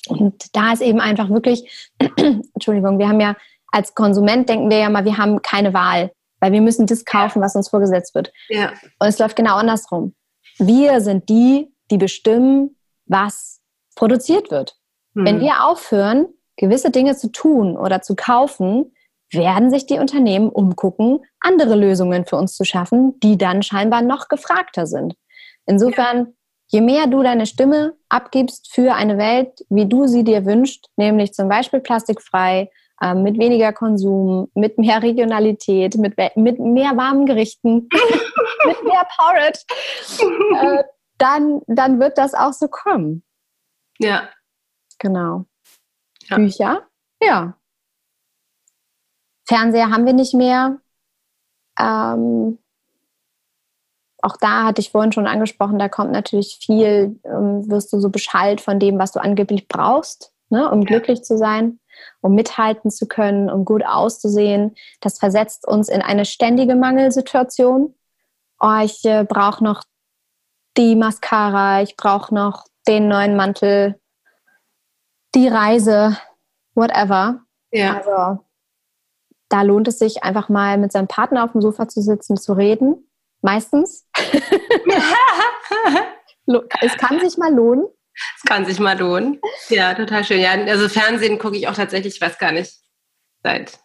Und da ist eben einfach wirklich, (clears throat) Entschuldigung, wir haben ja als Konsument denken wir ja mal, wir haben keine Wahl, weil wir müssen das kaufen, was uns vorgesetzt wird. Ja. Und es läuft genau andersrum. Wir sind die, die bestimmen, was produziert wird. Hm. Wenn wir aufhören, gewisse Dinge zu tun oder zu kaufen, werden sich die Unternehmen umgucken, andere Lösungen für uns zu schaffen, die dann scheinbar noch gefragter sind. Insofern. Je mehr du deine Stimme abgibst für eine Welt, wie du sie dir wünschst, nämlich zum Beispiel plastikfrei, äh, mit weniger Konsum, mit mehr Regionalität, mit, mit mehr warmen Gerichten, (laughs) mit mehr Porridge, äh, dann, dann wird das auch so kommen. Ja. Genau. Ja. Bücher? Ja. Fernseher haben wir nicht mehr. Ähm, auch da hatte ich vorhin schon angesprochen, da kommt natürlich viel, ähm, wirst du so beschallt von dem, was du angeblich brauchst, ne, um ja. glücklich zu sein, um mithalten zu können, um gut auszusehen. Das versetzt uns in eine ständige Mangelsituation. Oh, ich äh, brauche noch die Mascara, ich brauche noch den neuen Mantel, die Reise, whatever. Ja. Also da lohnt es sich einfach mal mit seinem Partner auf dem Sofa zu sitzen, zu reden. Meistens. (laughs) es kann sich mal lohnen. Es kann sich mal lohnen. Ja, total schön. Ja, also Fernsehen gucke ich auch tatsächlich, ich weiß gar nicht, seit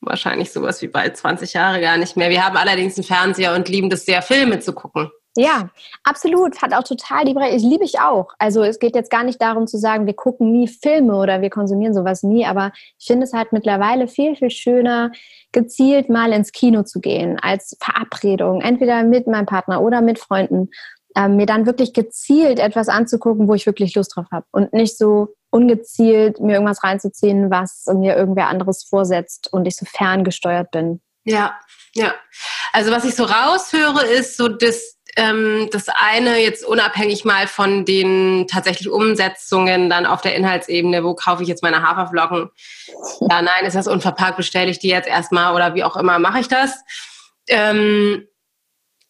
wahrscheinlich sowas wie bald 20 Jahre gar nicht mehr. Wir haben allerdings einen Fernseher und lieben das sehr, Filme zu gucken. Ja, absolut. Hat auch total die Breite. Ich liebe ich auch. Also es geht jetzt gar nicht darum zu sagen, wir gucken nie Filme oder wir konsumieren sowas nie, aber ich finde es halt mittlerweile viel, viel schöner, gezielt mal ins Kino zu gehen, als Verabredung, entweder mit meinem Partner oder mit Freunden, äh, mir dann wirklich gezielt etwas anzugucken, wo ich wirklich Lust drauf habe und nicht so ungezielt mir irgendwas reinzuziehen, was mir irgendwer anderes vorsetzt und ich so ferngesteuert bin. Ja, ja. Also was ich so raushöre, ist so das ähm, das eine jetzt unabhängig mal von den tatsächlich Umsetzungen dann auf der Inhaltsebene, wo kaufe ich jetzt meine Haferflocken? Ja, nein, ist das unverpackt, bestelle ich die jetzt erstmal oder wie auch immer mache ich das. Ähm,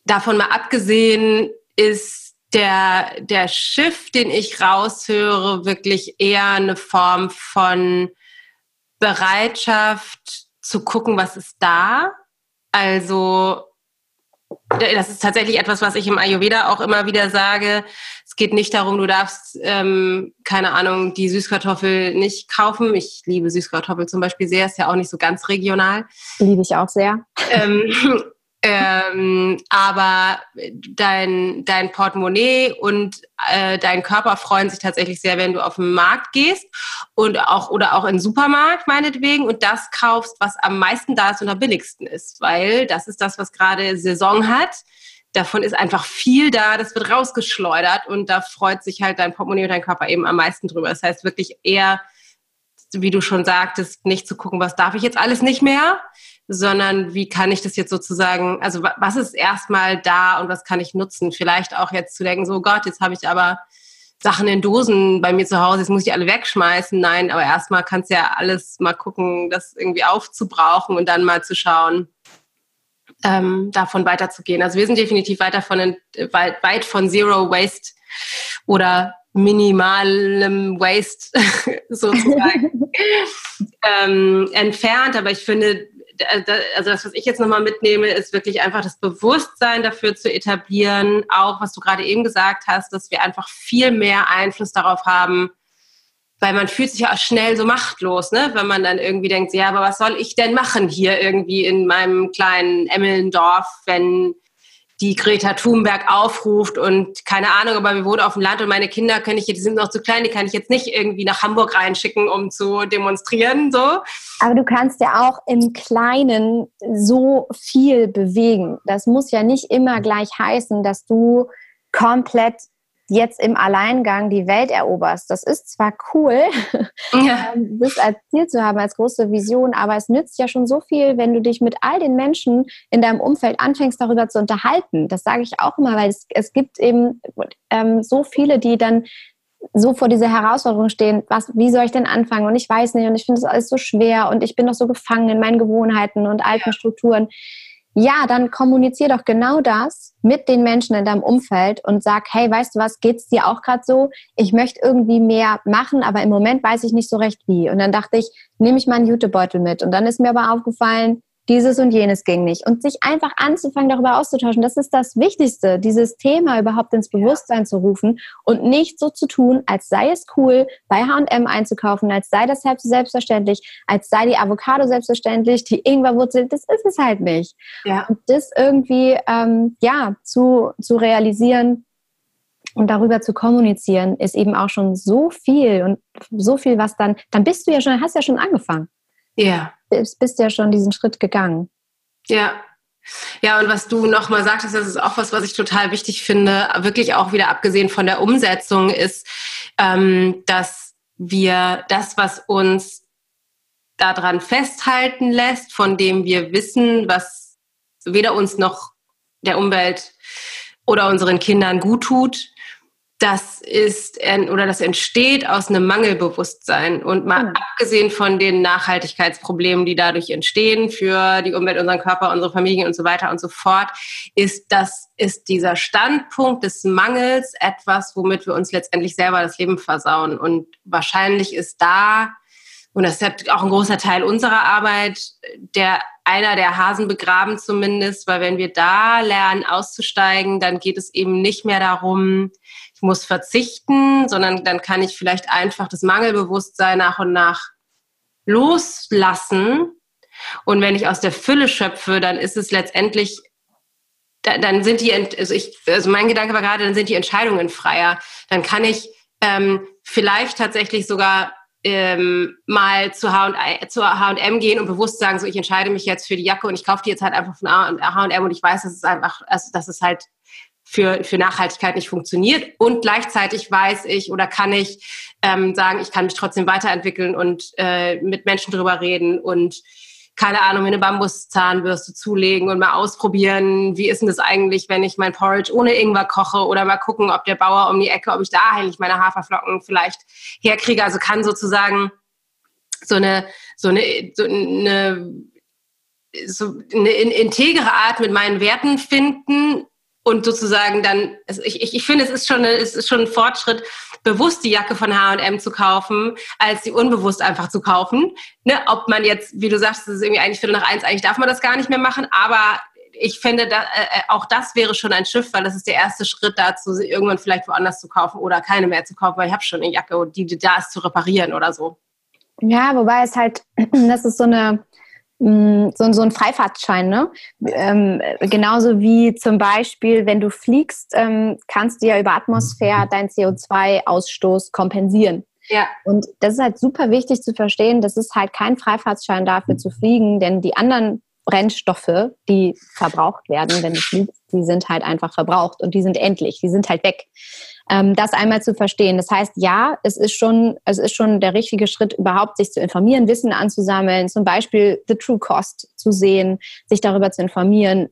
davon mal abgesehen ist der, der Schiff, den ich raushöre, wirklich eher eine Form von Bereitschaft zu gucken, was ist da. Also das ist tatsächlich etwas, was ich im Ayurveda auch immer wieder sage. Es geht nicht darum, du darfst, ähm, keine Ahnung, die Süßkartoffel nicht kaufen. Ich liebe Süßkartoffel zum Beispiel sehr, ist ja auch nicht so ganz regional. Liebe ich auch sehr. Ähm, ähm, aber dein, dein Portemonnaie und äh, dein Körper freuen sich tatsächlich sehr, wenn du auf den Markt gehst und auch oder auch in den Supermarkt meinetwegen und das kaufst, was am meisten da ist und am billigsten ist, weil das ist das, was gerade Saison hat. Davon ist einfach viel da, das wird rausgeschleudert und da freut sich halt dein Portemonnaie und dein Körper eben am meisten drüber. Das heißt wirklich eher, wie du schon sagtest, nicht zu gucken, was darf ich jetzt alles nicht mehr, sondern wie kann ich das jetzt sozusagen, also was ist erstmal da und was kann ich nutzen? Vielleicht auch jetzt zu denken, so Gott, jetzt habe ich aber Sachen in Dosen bei mir zu Hause, jetzt muss ich alle wegschmeißen. Nein, aber erstmal kannst du ja alles mal gucken, das irgendwie aufzubrauchen und dann mal zu schauen, ähm, davon weiterzugehen. Also wir sind definitiv weit, davon, weit, weit von Zero Waste oder minimalem Waste (laughs) sozusagen (laughs) ähm, entfernt. Aber ich finde, also das, was ich jetzt nochmal mitnehme, ist wirklich einfach das Bewusstsein dafür zu etablieren, auch was du gerade eben gesagt hast, dass wir einfach viel mehr Einfluss darauf haben, weil man fühlt sich ja auch schnell so machtlos, ne? wenn man dann irgendwie denkt, ja, aber was soll ich denn machen hier irgendwie in meinem kleinen Emmelndorf, wenn die Greta Thunberg aufruft und keine Ahnung, aber wir wohnen auf dem Land und meine Kinder kann ich, die sind noch zu klein, die kann ich jetzt nicht irgendwie nach Hamburg reinschicken, um zu demonstrieren, so. Aber du kannst ja auch im Kleinen so viel bewegen. Das muss ja nicht immer gleich heißen, dass du komplett jetzt im Alleingang die Welt eroberst. Das ist zwar cool, (laughs) ja. Ähm, das als Ziel zu haben, als große Vision, aber es nützt ja schon so viel, wenn du dich mit all den Menschen in deinem Umfeld anfängst, darüber zu unterhalten. Das sage ich auch immer, weil es, es gibt eben ähm, so viele, die dann so vor dieser Herausforderung stehen, was, wie soll ich denn anfangen? Und ich weiß nicht und ich finde das alles so schwer und ich bin noch so gefangen in meinen Gewohnheiten und alten ja. Strukturen ja, dann kommunizier doch genau das mit den Menschen in deinem Umfeld und sag, hey, weißt du was, geht's dir auch gerade so? Ich möchte irgendwie mehr machen, aber im Moment weiß ich nicht so recht wie. Und dann dachte ich, nehme ich mal einen Jutebeutel mit. Und dann ist mir aber aufgefallen, dieses und jenes ging nicht. Und sich einfach anzufangen, darüber auszutauschen, das ist das Wichtigste, dieses Thema überhaupt ins Bewusstsein zu rufen und nicht so zu tun, als sei es cool, bei HM einzukaufen, als sei das selbstverständlich, als sei die Avocado selbstverständlich, die Ingwerwurzel, das ist es halt nicht. Ja. Und das irgendwie ähm, ja, zu, zu realisieren, und darüber zu kommunizieren, ist eben auch schon so viel und so viel, was dann, dann bist du ja schon, hast ja schon angefangen. Ja. Bist, bist ja schon diesen Schritt gegangen. Ja. Ja, und was du nochmal sagtest, das ist auch was, was ich total wichtig finde, wirklich auch wieder abgesehen von der Umsetzung, ist, ähm, dass wir das, was uns daran festhalten lässt, von dem wir wissen, was weder uns noch der Umwelt oder unseren Kindern gut tut, das ist oder das entsteht aus einem Mangelbewusstsein. Und mal mhm. abgesehen von den Nachhaltigkeitsproblemen, die dadurch entstehen für die Umwelt, unseren Körper, unsere Familien und so weiter und so fort, ist das, ist dieser Standpunkt des Mangels etwas, womit wir uns letztendlich selber das Leben versauen. Und wahrscheinlich ist da, und das ist auch ein großer Teil unserer Arbeit, der einer der Hasen begraben zumindest, weil wenn wir da lernen auszusteigen, dann geht es eben nicht mehr darum, ich muss verzichten, sondern dann kann ich vielleicht einfach das Mangelbewusstsein nach und nach loslassen. Und wenn ich aus der Fülle schöpfe, dann ist es letztendlich, dann sind die, also, ich, also mein Gedanke war gerade, dann sind die Entscheidungen freier. Dann kann ich ähm, vielleicht tatsächlich sogar ähm, mal zu H&M gehen und bewusst sagen, so ich entscheide mich jetzt für die Jacke und ich kaufe die jetzt halt einfach von H&M und ich weiß, dass es einfach, also, dass es halt für, für Nachhaltigkeit nicht funktioniert. Und gleichzeitig weiß ich oder kann ich ähm, sagen, ich kann mich trotzdem weiterentwickeln und äh, mit Menschen drüber reden und keine Ahnung, mir eine Bambuszahnbürste zulegen und mal ausprobieren, wie ist denn das eigentlich, wenn ich mein Porridge ohne Ingwer koche oder mal gucken, ob der Bauer um die Ecke, ob ich da eigentlich meine Haferflocken vielleicht herkriege. Also kann sozusagen so eine, so eine, so eine, so eine integere Art mit meinen Werten finden, und sozusagen dann, also ich, ich, ich finde, es ist schon, es ist schon ein Fortschritt, bewusst die Jacke von H&M zu kaufen, als sie unbewusst einfach zu kaufen. Ne? Ob man jetzt, wie du sagst, das ist irgendwie eigentlich Viertel nach eins, eigentlich darf man das gar nicht mehr machen, aber ich finde, da, äh, auch das wäre schon ein Schiff, weil das ist der erste Schritt dazu, sie irgendwann vielleicht woanders zu kaufen oder keine mehr zu kaufen, weil ich habe schon eine Jacke, die, die da ist, zu reparieren oder so. Ja, wobei es halt, (clears throat) das ist so eine, Mm, so, so ein Freifahrtschein, ne? Ähm, genauso wie zum Beispiel, wenn du fliegst, ähm, kannst du ja über Atmosphäre deinen CO2-Ausstoß kompensieren. Ja. Und das ist halt super wichtig zu verstehen, das ist halt kein Freifahrtschein dafür zu fliegen, denn die anderen Brennstoffe, die verbraucht werden, wenn du fliegst, die sind halt einfach verbraucht und die sind endlich, die sind halt weg ähm, das einmal zu verstehen. Das heißt, ja, es ist schon, es ist schon der richtige Schritt, überhaupt sich zu informieren, Wissen anzusammeln, zum Beispiel The True Cost zu sehen, sich darüber zu informieren,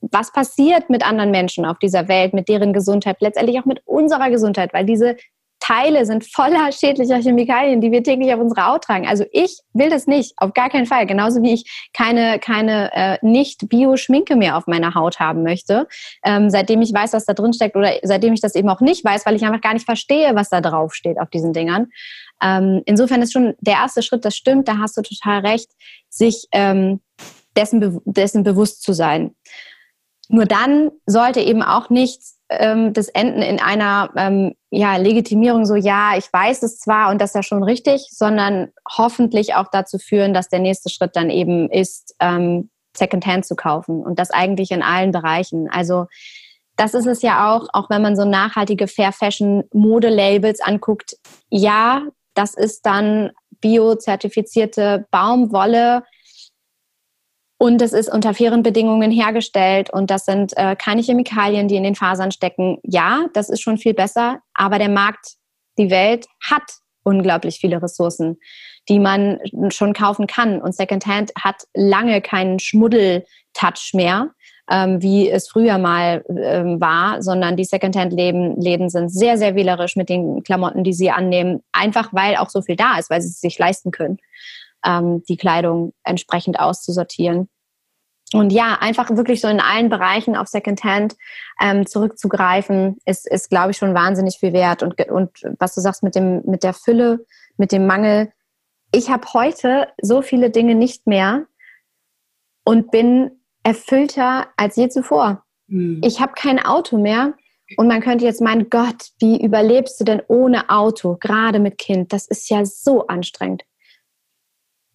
was passiert mit anderen Menschen auf dieser Welt, mit deren Gesundheit, letztendlich auch mit unserer Gesundheit, weil diese Teile sind voller schädlicher Chemikalien, die wir täglich auf unsere Haut tragen. Also ich will das nicht, auf gar keinen Fall. Genauso wie ich keine, keine äh, nicht-Bio-Schminke mehr auf meiner Haut haben möchte, ähm, seitdem ich weiß, was da drin steckt oder seitdem ich das eben auch nicht weiß, weil ich einfach gar nicht verstehe, was da drauf steht auf diesen Dingern. Ähm, insofern ist schon der erste Schritt, das stimmt, da hast du total recht, sich ähm, dessen, dessen bewusst zu sein. Nur dann sollte eben auch nichts ähm, das enden in einer ähm, ja, Legitimierung, so ja, ich weiß es zwar und das ist ja schon richtig, sondern hoffentlich auch dazu führen, dass der nächste Schritt dann eben ist, ähm, Secondhand zu kaufen und das eigentlich in allen Bereichen. Also das ist es ja auch, auch wenn man so nachhaltige Fair Fashion Modelabels anguckt. Ja, das ist dann biozertifizierte Baumwolle, Und es ist unter fairen Bedingungen hergestellt und das sind äh, keine Chemikalien, die in den Fasern stecken. Ja, das ist schon viel besser, aber der Markt, die Welt hat unglaublich viele Ressourcen, die man schon kaufen kann. Und Secondhand hat lange keinen Schmuddel-Touch mehr, ähm, wie es früher mal ähm, war, sondern die Secondhand-Läden sind sehr, sehr wählerisch mit den Klamotten, die sie annehmen, einfach weil auch so viel da ist, weil sie es sich leisten können ähm, die Kleidung entsprechend auszusortieren. Und ja, einfach wirklich so in allen Bereichen auf Secondhand ähm, zurückzugreifen, ist, ist glaube ich, schon wahnsinnig viel wert. Und, und was du sagst mit, dem, mit der Fülle, mit dem Mangel. Ich habe heute so viele Dinge nicht mehr und bin erfüllter als je zuvor. Mhm. Ich habe kein Auto mehr. Und man könnte jetzt meinen, Gott, wie überlebst du denn ohne Auto, gerade mit Kind? Das ist ja so anstrengend.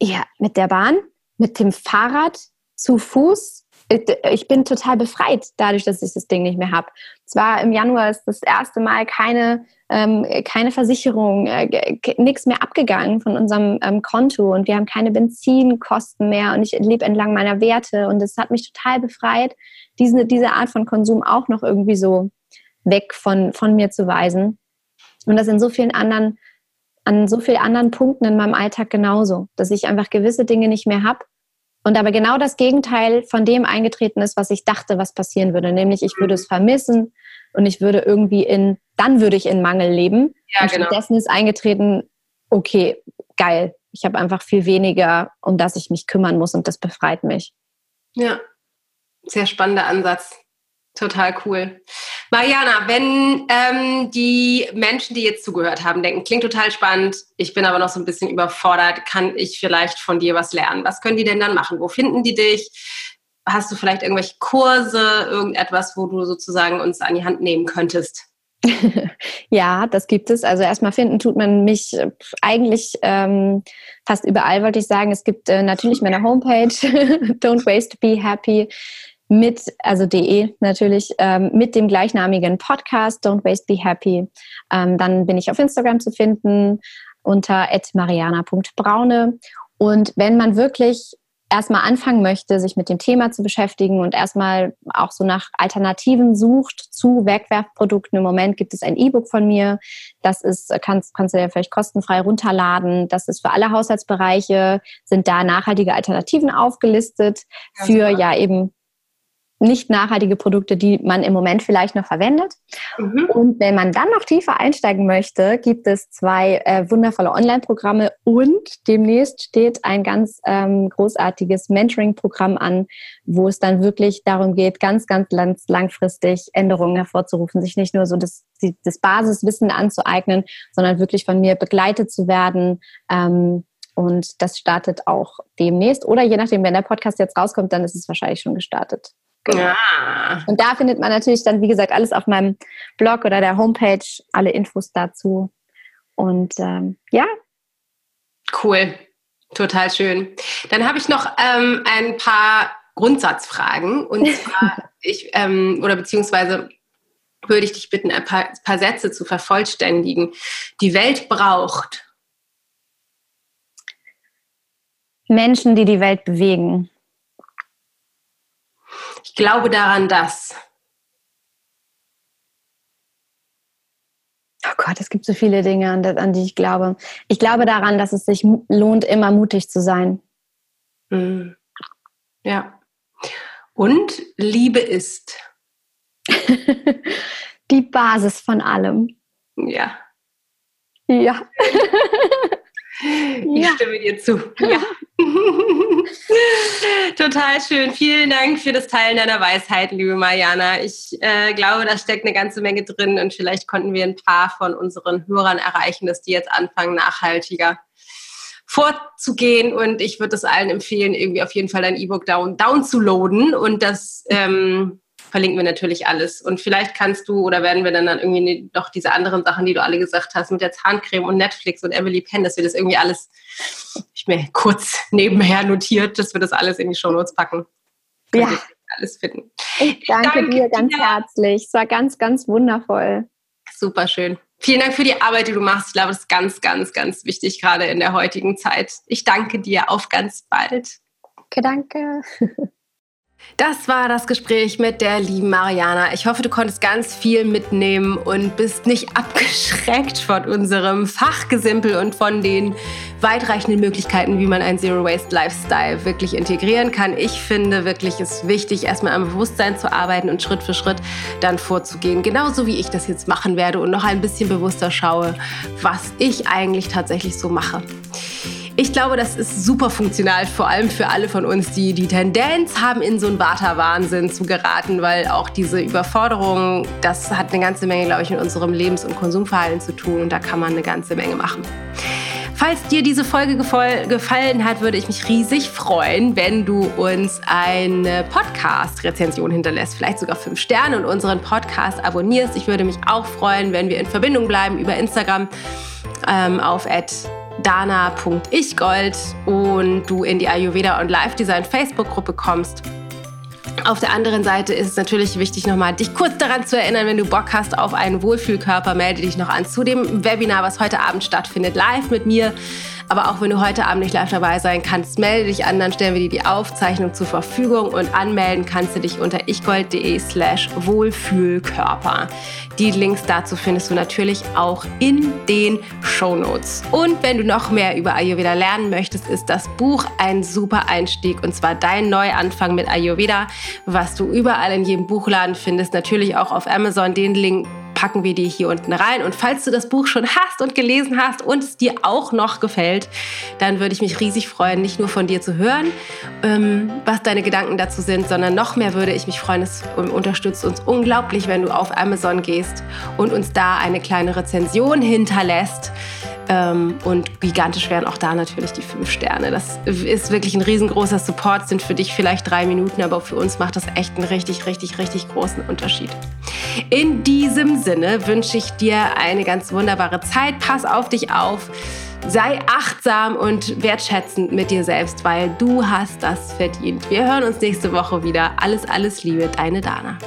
Ja, mit der Bahn, mit dem Fahrrad, zu Fuß. Ich bin total befreit dadurch, dass ich das Ding nicht mehr habe. Zwar im Januar ist das erste Mal keine, ähm, keine Versicherung, äh, nichts mehr abgegangen von unserem ähm, Konto und wir haben keine Benzinkosten mehr und ich lebe entlang meiner Werte und es hat mich total befreit, diese, diese Art von Konsum auch noch irgendwie so weg von, von mir zu weisen. Und das in so vielen anderen an so vielen anderen Punkten in meinem Alltag genauso, dass ich einfach gewisse Dinge nicht mehr habe und aber genau das Gegenteil von dem eingetreten ist, was ich dachte, was passieren würde, nämlich ich würde es vermissen und ich würde irgendwie in, dann würde ich in Mangel leben. Ja, und genau. stattdessen ist eingetreten, okay, geil, ich habe einfach viel weniger, um das ich mich kümmern muss und das befreit mich. Ja, sehr spannender Ansatz. Total cool. Mariana, wenn ähm, die Menschen, die jetzt zugehört haben, denken, klingt total spannend, ich bin aber noch so ein bisschen überfordert, kann ich vielleicht von dir was lernen? Was können die denn dann machen? Wo finden die dich? Hast du vielleicht irgendwelche Kurse, irgendetwas, wo du sozusagen uns an die Hand nehmen könntest? (laughs) ja, das gibt es. Also erstmal finden tut man mich äh, eigentlich ähm, fast überall, wollte ich sagen. Es gibt äh, natürlich meine (laughs) Homepage, (laughs) Don't Waste, Be Happy mit, also de natürlich, ähm, mit dem gleichnamigen Podcast Don't Waste Be Happy. Ähm, dann bin ich auf Instagram zu finden unter mariana.braune. Und wenn man wirklich erstmal anfangen möchte, sich mit dem Thema zu beschäftigen und erstmal auch so nach Alternativen sucht zu Wegwerfprodukten. Im Moment gibt es ein E-Book von mir. Das ist, kannst, kannst du ja vielleicht kostenfrei runterladen. Das ist für alle Haushaltsbereiche, sind da nachhaltige Alternativen aufgelistet ja, für ja eben nicht nachhaltige Produkte, die man im Moment vielleicht noch verwendet. Mhm. Und wenn man dann noch tiefer einsteigen möchte, gibt es zwei äh, wundervolle Online-Programme und demnächst steht ein ganz ähm, großartiges Mentoring-Programm an, wo es dann wirklich darum geht, ganz, ganz langfristig Änderungen hervorzurufen, sich nicht nur so das, das Basiswissen anzueignen, sondern wirklich von mir begleitet zu werden. Ähm, und das startet auch demnächst. Oder je nachdem, wenn der Podcast jetzt rauskommt, dann ist es wahrscheinlich schon gestartet. Genau. Ja. Und da findet man natürlich dann, wie gesagt, alles auf meinem Blog oder der Homepage, alle Infos dazu. Und ähm, ja. Cool, total schön. Dann habe ich noch ähm, ein paar Grundsatzfragen. Und (laughs) zwar, ich, ähm, oder beziehungsweise würde ich dich bitten, ein paar, paar Sätze zu vervollständigen. Die Welt braucht Menschen, die die Welt bewegen. Ich glaube daran, dass. Oh Gott, es gibt so viele Dinge, an, an die ich glaube. Ich glaube daran, dass es sich lohnt, immer mutig zu sein. Mhm. Ja. Und Liebe ist. (laughs) die Basis von allem. Ja. Ja. (laughs) Ich ja. stimme dir zu. Ja. (laughs) Total schön. Vielen Dank für das Teilen deiner Weisheit, liebe Mariana. Ich äh, glaube, da steckt eine ganze Menge drin und vielleicht konnten wir ein paar von unseren Hörern erreichen, dass die jetzt anfangen, nachhaltiger vorzugehen. Und ich würde es allen empfehlen, irgendwie auf jeden Fall dein E-Book down, down zu loaden und das ähm, verlinken wir natürlich alles. Und vielleicht kannst du oder werden wir dann, dann irgendwie noch diese anderen Sachen, die du alle gesagt hast, mit der Zahncreme und Netflix und Emily Penn, dass wir das irgendwie alles, ich mir kurz (laughs) nebenher notiert, dass wir das alles in die Shownotes packen. Ja. Alles finden. Ich danke, danke dir ganz dir. herzlich. Es war ganz, ganz wundervoll. Super schön. Vielen Dank für die Arbeit, die du machst. Ich glaube, das ist ganz, ganz, ganz wichtig, gerade in der heutigen Zeit. Ich danke dir. Auf ganz bald. Danke, danke. (laughs) Das war das Gespräch mit der lieben Mariana. Ich hoffe, du konntest ganz viel mitnehmen und bist nicht abgeschreckt von unserem Fachgesimpel und von den weitreichenden Möglichkeiten, wie man einen Zero Waste Lifestyle wirklich integrieren kann. Ich finde wirklich, es ist wichtig, erstmal am Bewusstsein zu arbeiten und Schritt für Schritt dann vorzugehen. Genauso wie ich das jetzt machen werde und noch ein bisschen bewusster schaue, was ich eigentlich tatsächlich so mache. Ich glaube, das ist super funktional, vor allem für alle von uns, die die Tendenz haben, in so einen Vata-Wahnsinn zu geraten, weil auch diese Überforderung, das hat eine ganze Menge, glaube ich, mit unserem Lebens- und Konsumverhalten zu tun und da kann man eine ganze Menge machen. Falls dir diese Folge gefallen hat, würde ich mich riesig freuen, wenn du uns eine Podcast-Rezension hinterlässt, vielleicht sogar fünf Sterne und unseren Podcast abonnierst. Ich würde mich auch freuen, wenn wir in Verbindung bleiben über Instagram ähm, auf dana.ichgold und du in die Ayurveda und Live Design Facebook-Gruppe kommst. Auf der anderen Seite ist es natürlich wichtig, nochmal dich kurz daran zu erinnern, wenn du Bock hast auf einen Wohlfühlkörper, melde dich noch an zu dem Webinar, was heute Abend stattfindet, live mit mir. Aber auch wenn du heute Abend nicht live dabei sein kannst, melde dich an, dann stellen wir dir die Aufzeichnung zur Verfügung und anmelden kannst du dich unter ichgold.de slash Wohlfühlkörper. Die Links dazu findest du natürlich auch in den Show Notes. Und wenn du noch mehr über Ayurveda lernen möchtest, ist das Buch ein super Einstieg und zwar dein Neuanfang mit Ayurveda, was du überall in jedem Buchladen findest, natürlich auch auf Amazon. Den Link packen wir dir hier unten rein. Und falls du das Buch schon hast und gelesen hast und es dir auch noch gefällt, dann würde ich mich riesig freuen, nicht nur von dir zu hören, ähm, was deine Gedanken dazu sind, sondern noch mehr würde ich mich freuen. Es unterstützt uns unglaublich, wenn du auf Amazon gehst und uns da eine kleine Rezension hinterlässt. Ähm, und gigantisch wären auch da natürlich die fünf Sterne. Das ist wirklich ein riesengroßer Support, sind für dich vielleicht drei Minuten, aber für uns macht das echt einen richtig, richtig, richtig großen Unterschied. In diesem Sinne wünsche ich dir eine ganz wunderbare Zeit. Pass auf dich auf. Sei achtsam und wertschätzend mit dir selbst, weil du hast das verdient. Wir hören uns nächste Woche wieder. Alles, alles Liebe, deine Dana.